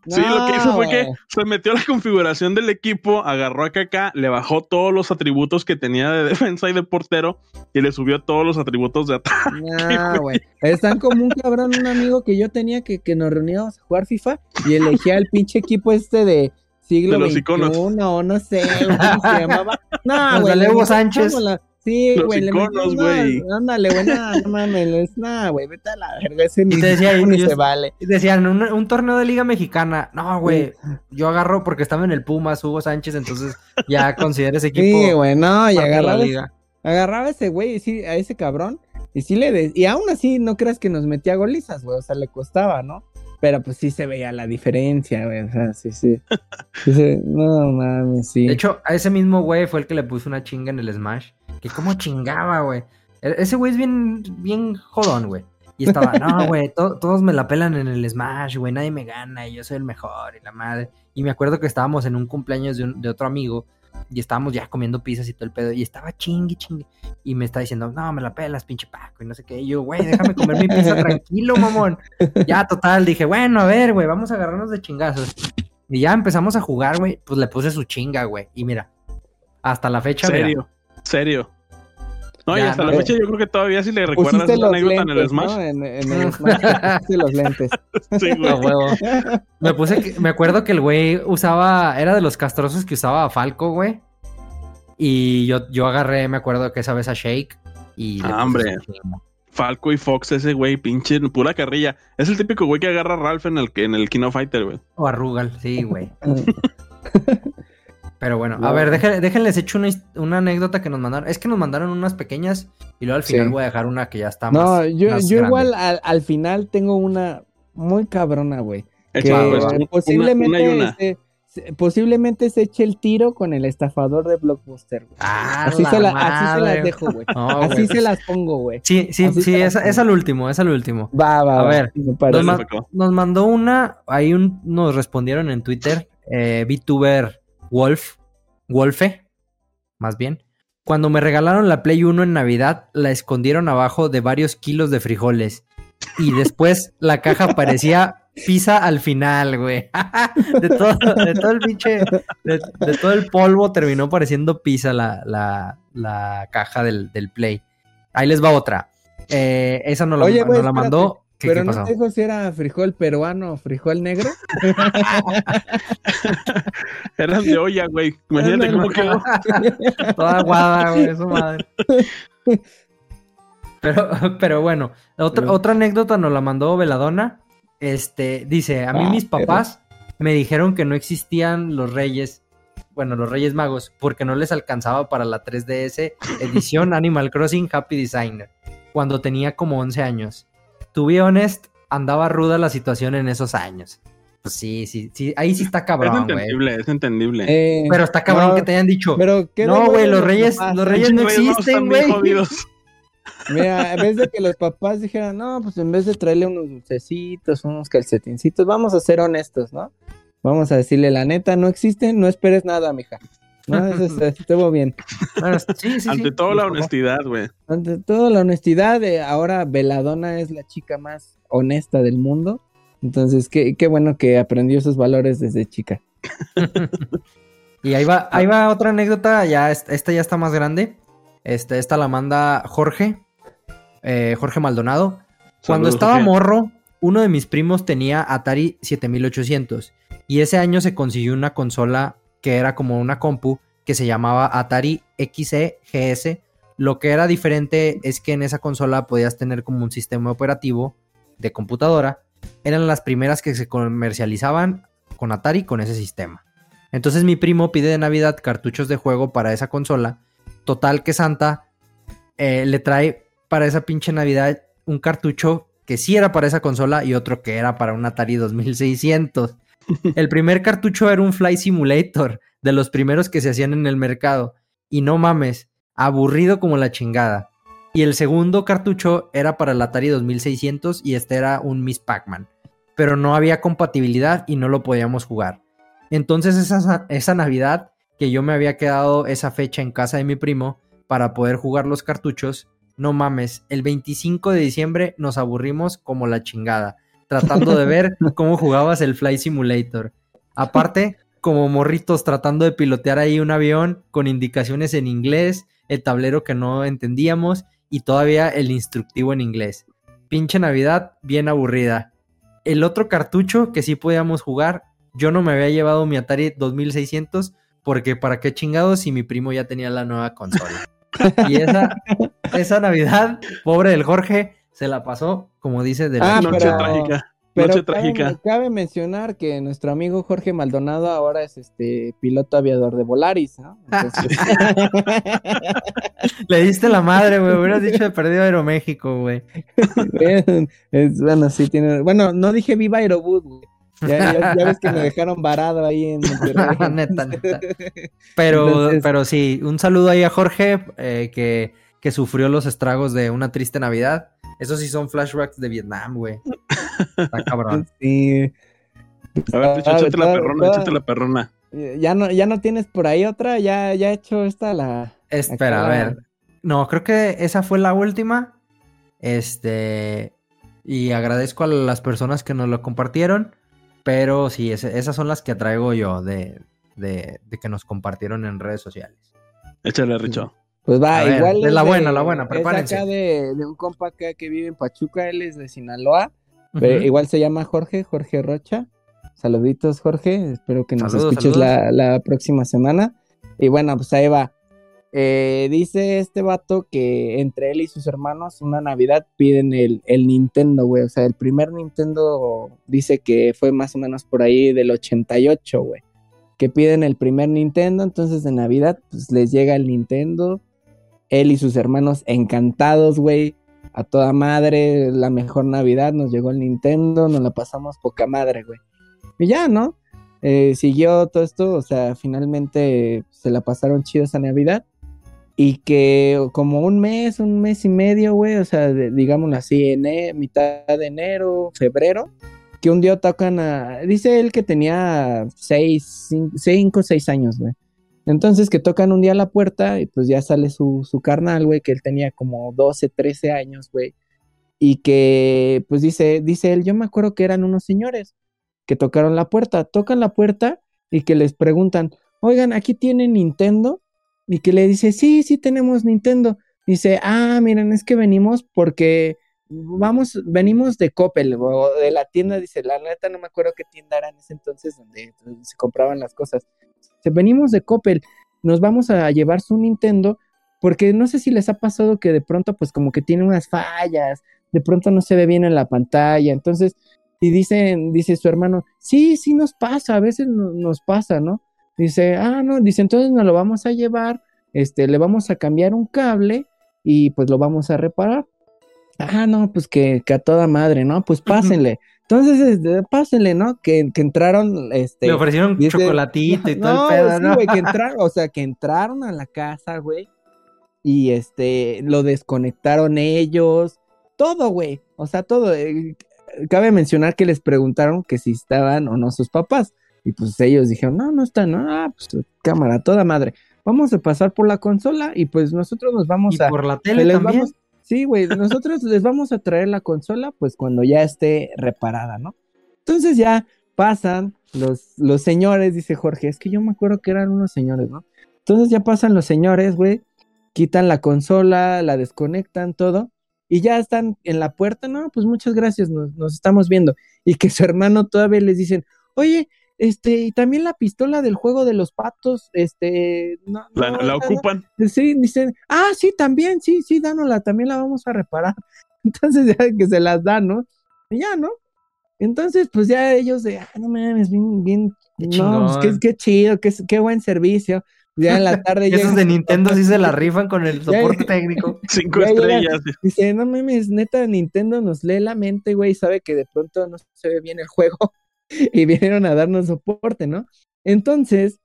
Sí, lo que hizo fue que se metió a la configuración del equipo, agarró a Kaká, le bajó todos los atributos que tenía de defensa y de portero y le subió todos los atributos de ataque. No, güey. Están como un cabrón, un amigo que yo tenía que, que nos reuníamos a jugar FIFA y elegía el pinche equipo este de siglo De los XXI iconos. o no sé, ¿cómo se llamaba? No, güey. Sánchez. la- Sí, Los güey, le iconos, güey. Ándale, güey, no, no mames, no, güey, vete a la verga, ese ni, te decía, ni yo- se vale. Y Decían, un, un torneo de Liga Mexicana. No, güey. Yo agarro porque estaba en el Pumas, Hugo Sánchez, entonces ya considero ese equipo. Sí, güey, no, y de la agarraba, liga. agarraba ese güey, sí, a ese cabrón, Y sí le de- y aún así no creas que nos metía golizas, güey, o sea, le costaba, ¿no? Pero pues sí se veía la diferencia, güey, o sea, sí, sí. Sí, sí, No mames, sí. De hecho, a ese mismo güey fue el que le puso una chinga en el Smash. Que como chingaba, güey. E- Ese güey es bien, bien jodón, güey. Y estaba, no, güey, to- todos me la pelan en el Smash, güey, nadie me gana y yo soy el mejor y la madre. Y me acuerdo que estábamos en un cumpleaños de, un- de otro amigo y estábamos ya comiendo pizzas y todo el pedo y estaba chingue, chingue. Y me está diciendo, no, me la pelas, pinche Paco y no sé qué. Y yo, güey, déjame comer mi pizza tranquilo, mamón. Ya, total, dije, bueno, a ver, güey, vamos a agarrarnos de chingazos. Y ya empezamos a jugar, güey, pues le puse su chinga, güey. Y mira, hasta la fecha, mira, Serio. No, y hasta no. la fecha yo creo que todavía si le recuerdas esa anécdota en el Smash. ¿no? En, en el Smash pusiste los lentes. Sí, güey. Me puse, que- me acuerdo que el güey usaba, era de los castrosos que usaba a Falco, güey. Y yo, yo agarré, me acuerdo que esa vez a Shake. Y Ah, hombre. Falco y Fox, ese güey, pinche pura carrilla. Es el típico güey que agarra a Ralph en el, en el Kino Fighter, güey. O a Rugal, sí, güey. Pero bueno, a No. ver, déjenles, déjenles hecho una, una anécdota que nos mandaron. Es que nos mandaron unas pequeñas y luego al final Sí. voy a dejar una que ya está No, más. yo, más yo grande. igual al, al final tengo una muy cabrona, güey. Que pues, posiblemente, una. Se, se- posiblemente se eche el tiro con el estafador de Blockbuster. güey. Ah, Así, la se la- así se las dejo, güey. No, Así güey. se las pongo, güey. Sí, sí, así sí, es, es al último, es al último. Va, va, A va, ver. Nos, nos mandó una, ahí un, nos respondieron en Twitter, eh, VTuber Wolf, Wolfe, más bien. Cuando me regalaron la Play 1 en Navidad, la escondieron abajo de varios kilos de frijoles. Y después la caja parecía pizza al final, güey. De todo, de todo el pinche, de, de todo el polvo terminó pareciendo pizza la, la, la caja del, del Play. Ahí les va otra. Eh, esa no la, Oye, no la mandó. ¿Qué, Pero qué no dijo si era frijol peruano o frijol negro. Eran de olla, güey. Imagínate cómo quedó. Toda aguada, güey, su madre. Pero, pero bueno, otra, Pero- otra anécdota nos la mandó Veladona. Este, dice, a mí Ah, mis pero- papás me dijeron que no existían los reyes, bueno, los reyes magos, porque no les alcanzaba para la 3DS edición Animal Crossing Happy Designer, cuando tenía como 11 años. To be honest, andaba ruda la situación en esos años. Pues sí, sí, sí, ahí sí está Es cabrón, güey. entendible, es entendible. Eh, Pero está cabrón no, que te hayan dicho, Pero ¿qué No, güey, los reyes- papás, los reyes no existen, güey. Mira, en vez de que los papás dijeran, no, pues en vez de traerle unos dulcecitos, unos calcetincitos, vamos a ser honestos, ¿no? Vamos a decirle la neta, no existen, no esperes nada, mija. No, eso es- estuvo bien. Bueno, sí, sí, Ante sí, todo, la honestidad, güey. Ante todo, la honestidad, de ahora Veladona es la chica más honesta del mundo. Entonces, qué, qué bueno que aprendió esos valores desde chica. Y ahí va, ahí va otra anécdota, ya es- esta ya está más grande. Este, esta la manda Jorge, eh, Jorge Maldonado. Cuando Saludos, estaba Jorge. morro, uno de mis primos tenía Atari 7800 y ese año se consiguió una consola que era como una compu que se llamaba Atari XE GS. Lo que era diferente es que en esa consola podías tener como un sistema operativo de computadora. Eran las primeras que se comercializaban con Atari con ese sistema. Entonces mi primo pide de Navidad cartuchos de juego para esa consola. Total que Santa eh, le trae para esa pinche Navidad un cartucho que sí era para esa consola y otro que era para un Atari 2600. El primer cartucho era un Fly Simulator, de los primeros que se hacían en el mercado. Y no mames, aburrido como la chingada. Y el segundo cartucho era para el Atari 2600 y este era un Miss Pac-Man. Pero no había compatibilidad y no lo podíamos jugar. Entonces esa, esa Navidad que yo me había quedado esa fecha en casa de mi primo para poder jugar los cartuchos, no mames, el 25 de diciembre nos aburrimos como la chingada, tratando de ver cómo jugabas el Fly Simulator. Aparte, como morritos tratando de pilotear ahí un avión con indicaciones en inglés, el tablero que no entendíamos y todavía el instructivo en inglés. Pinche Navidad bien aburrida. El otro cartucho que sí podíamos jugar, yo no me había llevado mi Atari 2600 porque para qué chingados si mi primo ya tenía la nueva consola. Y esa, esa Navidad, pobre del Jorge, se la pasó, como dice, de la Ah, Noche pero- trágica. Pero Noche cabe, trágica. cabe mencionar que nuestro amigo Jorge Maldonado ahora es este piloto aviador de Volaris, ¿no? Entonces, Le diste la madre, güey. Hubieras dicho de perdido Aeroméxico, güey. bueno, sí tiene. Bueno, no dije viva Aerobús, güey. Ya, ves que me dejaron varado ahí en Monterrey. neta, neta. Pero, pero sí, un saludo ahí a Jorge, eh, que, que sufrió los estragos de una triste Navidad. Esos sí son flashbacks de Vietnam, güey. Está cabrón. Sí. A ver, échate la perrona, échate la perrona. Ya no, ya no tienes por ahí otra, ya, ya he hecho esta la. Espera, a ver. No, creo que esa fue la última. Este. Y agradezco a las personas que nos lo compartieron. Pero sí, esas son las que traigo yo de, de, que nos compartieron en redes sociales. Échale, Richo. Pues va, igual. es la buena, la buena, prepárense. Es acá de, un compa acá que vive en Pachuca, él es de Sinaloa. igual se llama Jorge, Jorge Rocha. Saluditos, Jorge. Espero que nos escuches la, la, próxima semana. Y bueno, pues ahí va. Eh, dice este vato que entre él y sus hermanos una Navidad piden el, el Nintendo, güey. O sea, el primer Nintendo dice que fue más o menos por ahí del 88, güey. Que piden el primer Nintendo, entonces de Navidad pues les llega el Nintendo. Él y sus hermanos encantados, güey. A toda madre, la mejor Navidad, nos llegó el Nintendo, nos la pasamos poca madre, güey. Y ya, ¿no? Eh, siguió todo esto, o sea, finalmente se la pasaron chido esa Navidad y que como un mes, un mes y medio, güey, o sea, digámoslo así, en e, mitad de enero, febrero, que un día tocan a, dice él que tenía seis, cinco, seis años, güey. Entonces que tocan un día la puerta y pues ya sale su, su carnal, güey, que él tenía como 12, 13 años, güey. Y que pues dice, dice él, yo me acuerdo que eran unos señores que tocaron la puerta, tocan la puerta y que les preguntan, oigan, aquí tienen Nintendo y que le dice, sí, sí tenemos Nintendo. Dice, ah, miren, es que venimos porque vamos, venimos de Coppel o de la tienda, dice, la neta no me acuerdo qué tienda era en ese entonces donde, se compraban las cosas. Venimos de Coppel, nos vamos a llevar su Nintendo porque no sé si les ha pasado que de pronto pues como que tiene unas fallas, de pronto no se ve bien en la pantalla, entonces, y dicen, dice su hermano, sí, sí nos pasa, a veces nos pasa, ¿no? Dice, ah, no, dice, entonces nos lo vamos a llevar, este, le vamos a cambiar un cable y pues lo vamos a reparar. Ah, no, pues que, que a toda madre, ¿no? Pues pásenle. Entonces, este, pásenle, ¿no? Que, que entraron, este... Le ofrecieron chocolatito y todo el pedo, ¿no? güey, que entraron, o sea, que entraron a la casa, güey, y este, lo desconectaron ellos, todo, güey, o sea, todo. Eh, cabe mencionar que les preguntaron que si estaban o no sus papás. Y pues ellos dijeron, no, no está, no, ah, pues cámara, toda madre. Vamos a pasar por la consola y pues nosotros nos vamos ¿Y a... por la tele también. Sí, güey, nosotros les vamos a traer la consola pues cuando ya esté reparada, ¿no? Entonces ya pasan los, los señores, dice Jorge, es que yo me acuerdo que eran unos señores, ¿no? Entonces ya pasan los señores, güey, quitan la consola, la desconectan, todo, y ya están en la puerta, no, pues muchas gracias, nos, nos estamos viendo. Y que su hermano todavía les dicen, oye, este, y también la pistola del juego de los patos, este, no, la, ocupan. Sí, dicen, ah, sí, también, sí, sí, dánosla, también la vamos a reparar. Entonces ya que se las dan, ¿no? Y ya, ¿no? Entonces, pues ya ellos de, ah, no mames, bien, bien, no, pues, qué, chido, qué, qué buen servicio. Ya en la tarde Esos de Nintendo sí se la rifan con el soporte técnico. Cinco estrellas. dice, no mames, neta, Nintendo nos lee la mente, güey, sabe que de pronto no se ve bien el juego y vinieron a darnos soporte, ¿no? Entonces,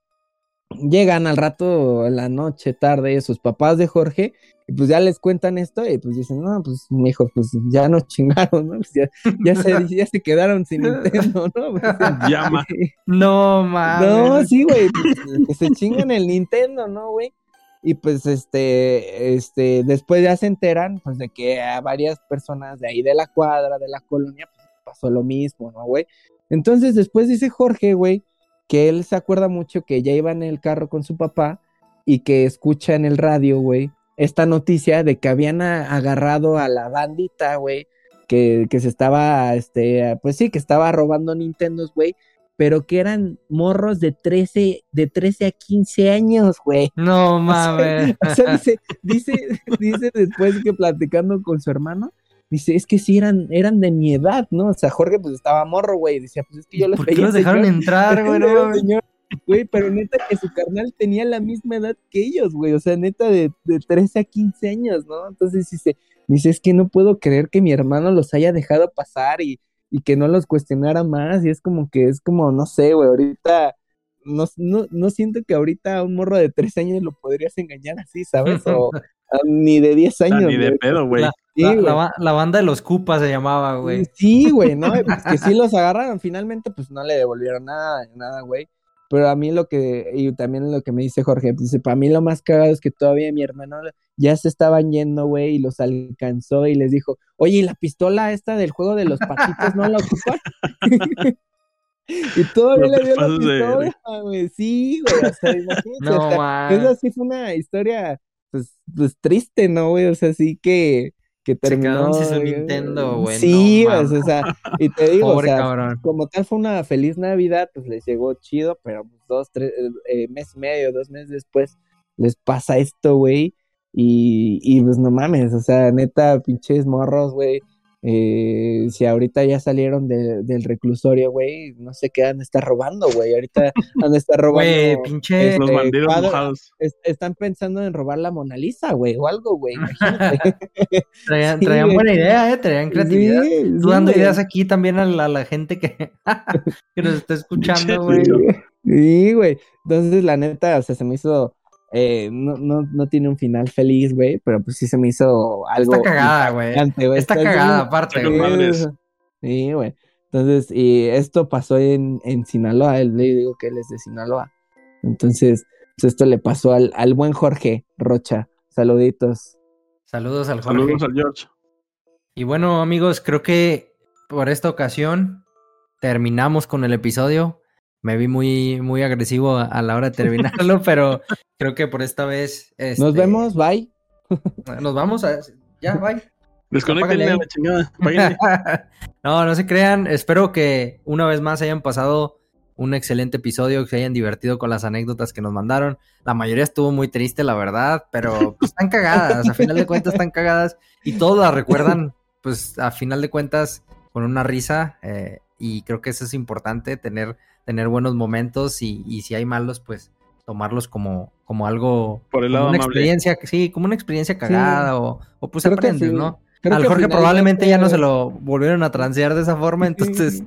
llegan al rato, la noche, tarde, sus papás de Jorge, y pues ya les cuentan esto, y pues dicen, no, pues mi hijo, pues ya nos chingaron, ¿no? Pues ya, se, ya se quedaron sin Nintendo, ¿no? Pues, Llama. No, mames. No, sí, güey, pues, se chingan el Nintendo, ¿no, güey? Y pues este, este, después ya se enteran, pues de que a varias personas de ahí de la cuadra, de la colonia, pues pasó lo mismo, ¿no, güey? Entonces después dice Jorge, güey, que él se acuerda mucho que ya iba en el carro con su papá y que escucha en el radio, güey, esta noticia de que habían agarrado a la bandita, güey, que, que, se estaba, este, pues sí, que estaba robando Nintendos, güey, pero que eran morros de 13, de 13 a 15 años, güey. No mames. O sea, dice, dice, dice después que platicando con su hermano, Dice, es que sí eran, eran de mi edad, ¿no? O sea, Jorge pues estaba morro, güey. Decía, pues es que yo les ¿Por qué los dejaron entrar, güey? No, güey, pero neta que su carnal tenía la misma edad que ellos, güey, o sea, neta de, de 13 a 15 años, ¿no? Entonces dice, dice, es que no puedo creer que mi hermano los haya dejado pasar y, y que no los cuestionara más, y es como que, es como, no sé, güey, ahorita... No, no, no siento que ahorita a un morro de 3 años lo podrías engañar así, ¿sabes? O, ni de 10 años. ni de pedo, güey. La, Sí, la- güey. la- la banda de los Cupas se llamaba, güey. Sí, güey, ¿no? Pues que sí los agarraron. Finalmente, pues no le devolvieron nada, nada, güey. Pero a mí lo que, y también lo que me dice Jorge, pues, dice, para mí lo más cagado es que todavía mi hermano ya se estaban yendo, güey, y los alcanzó y les dijo, oye, ¿y la pistola esta del juego de los patitos no la ocupan? y todavía No le dio la pistola, güey. Sí, güey, o sea, imagínate, No, hasta- esa sí fue una historia, pues, pues triste, ¿no, güey? O sea, sí que, que Se terminó. quedaron sin su eh, Nintendo, güey, Sí, no o sea, y te digo, Pobre o sea, cabrón. como tal fue una feliz Navidad, pues les llegó chido, pero pues, dos, tres, eh, mes y medio, dos meses después, les pasa esto, güey, y, y pues no mames, o sea, neta, pinches morros, güey, eh, si ahorita ya salieron de- del reclusorio, güey, no sé qué han de estar robando, güey, ahorita han de estar robando, Güey, pinche. Los eh, bandidos cuadro- mojados. es- están pensando en robar la Mona Lisa, güey, o algo, güey, imagínate. Traían, sí, traían buena idea, ¿eh? Traían creatividad. Sí, Tú sí, dando ideas aquí también a la, a la gente que, que nos está escuchando, güey. Sí, Sí, güey. Entonces, la neta, o sea, se me hizo. Eh, no, no, no tiene un final feliz, güey, pero pues sí se me hizo algo. Está cagada, güey. Está Está- cagada, aparte, güey. Sí, güey. Entonces, y esto pasó en, en Sinaloa, él le digo que él es de Sinaloa. Entonces, pues esto le pasó al, al buen Jorge Rocha. Saluditos. Saludos al Jorge. Saludos al George. Y bueno, amigos, creo que por esta ocasión terminamos con el episodio. Me vi muy, muy agresivo a, la hora de terminarlo, pero creo que por esta vez. Nos este, vemos, bye. Nos vamos a. Ya, bye. Desconectenle a la chingada. No, no se crean. Espero que una vez más hayan pasado un excelente episodio, que se hayan divertido con las anécdotas que nos mandaron. La mayoría estuvo muy triste, la verdad, pero pues, están cagadas. A final de cuentas están cagadas y todos las recuerdan, pues a final de cuentas con una risa. eh, y creo que eso es importante, tener, tener buenos momentos y, y si hay malos, pues tomarlos como, como algo, Por el como lado una amable. experiencia, sí, como una experiencia cagada o, o pues Creo aprendes, sí. ¿no? Creo Al que Jorge probablemente ya no se lo volvieron a transear de esa forma, entonces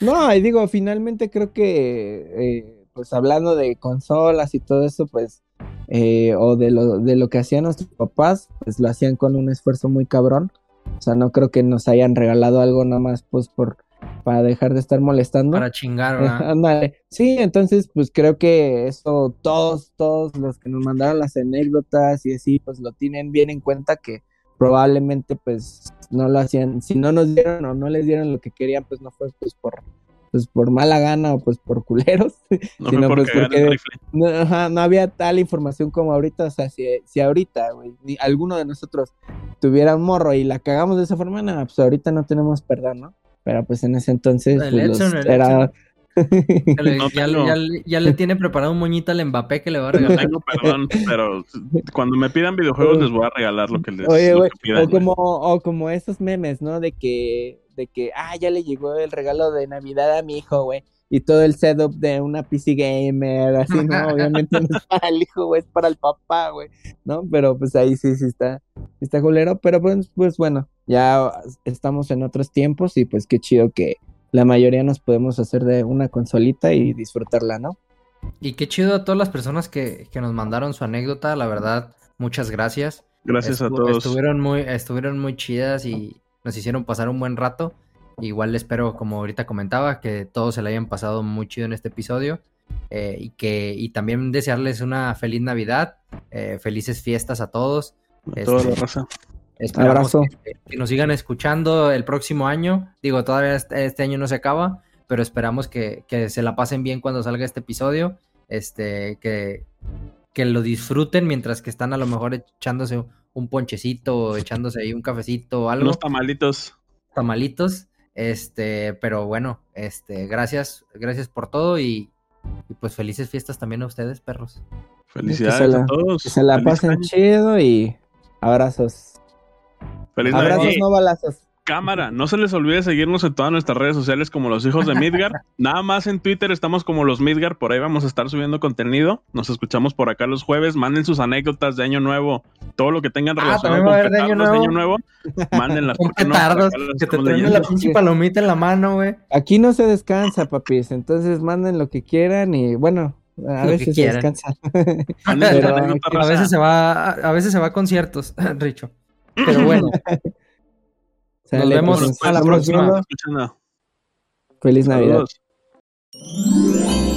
No, y digo, finalmente creo que, eh, pues hablando de consolas y todo eso, pues, eh, o de lo, de lo que hacían nuestros papás, pues lo hacían con un esfuerzo muy cabrón. O sea, no creo que nos hayan regalado algo nada más, pues, por, para dejar de estar molestando. para chingar, ¿verdad? Ándale. Sí, entonces, pues creo que eso todos, todos los que nos mandaron las anécdotas y así, pues lo tienen bien en cuenta que probablemente, pues, no lo hacían, si no nos dieron o no les dieron lo que querían, pues no fue pues por, pues por mala gana o pues por culeros. No sino, pues, porque- el rifle. No, ajá, no había tal información como ahorita, o sea, si, si ahorita, güey, ni alguno de nosotros tuviera un morro y la cagamos de esa forma, no, pues ahorita no tenemos perdón, ¿no? Pero pues en ese entonces El pues, los- Edson, el era... Ya le, No ya, tengo. ya le- ya le tiene preparado un moñito al Mbappé que le va a No regalar. tengo perdón, pero cuando me pidan videojuegos les voy a regalar lo que les Oye, lo güey, que pidan, o como, o como esos memes, ¿no? De que, de que, ah, ya le llegó el regalo de Navidad a mi hijo, güey. Y todo el setup de una PC gamer, así, ¿no? Obviamente no es para el hijo, güey, es para el papá, güey, ¿no? Pero pues ahí sí, sí está, sí está culero. Pero pues, pues bueno, ya estamos en otros tiempos y pues qué chido que la mayoría nos podemos hacer de una consolita y disfrutarla, ¿no? Y qué chido a todas las personas que, que nos mandaron su anécdota, la verdad, muchas gracias. Gracias a todos. Estuvieron muy, estuvieron muy chidas y nos hicieron pasar un buen rato. Igual espero, como ahorita comentaba, que todos se la hayan pasado muy chido en este episodio. eh, y que y también desearles una feliz Navidad, eh, felices fiestas a todos. A toda la Este, raza. Esperamos Abrazo. que, que nos sigan escuchando el próximo año. Digo, todavía este, este año no se acaba, pero esperamos que, que se la pasen bien cuando salga este episodio. Este, que, que lo disfruten mientras que están a lo mejor echándose un ponchecito, o echándose ahí un cafecito o algo, Unos tamalitos. tamalitos. Este, pero bueno, este, gracias, gracias por todo y, y pues felices fiestas también a ustedes, perros. Felicidades la- a todos. Que se la Feliz pasen año. chido y abrazos. Feliz Abrazos, Navidad. no balazos. Cámara, no se les olvide seguirnos en todas nuestras redes sociales como los hijos de Midgar. Nada más en Twitter estamos como los Midgar, por ahí vamos a estar subiendo contenido. Nos escuchamos por acá los jueves. Manden sus anécdotas de Año Nuevo, todo lo que tengan Ah, relacionado con haber de Año petardos de Año Nuevo. Nuevo. Petardos, que te traen la pinche palomita en la mano, güey. Aquí no se descansa, papis. Entonces manden lo que quieran y bueno, a veces se descansa. Pero A veces se va, a veces se va a conciertos, Richo. Pero bueno, Sale, vemos pues, nos a la próxima. Feliz Navidad. Saludos.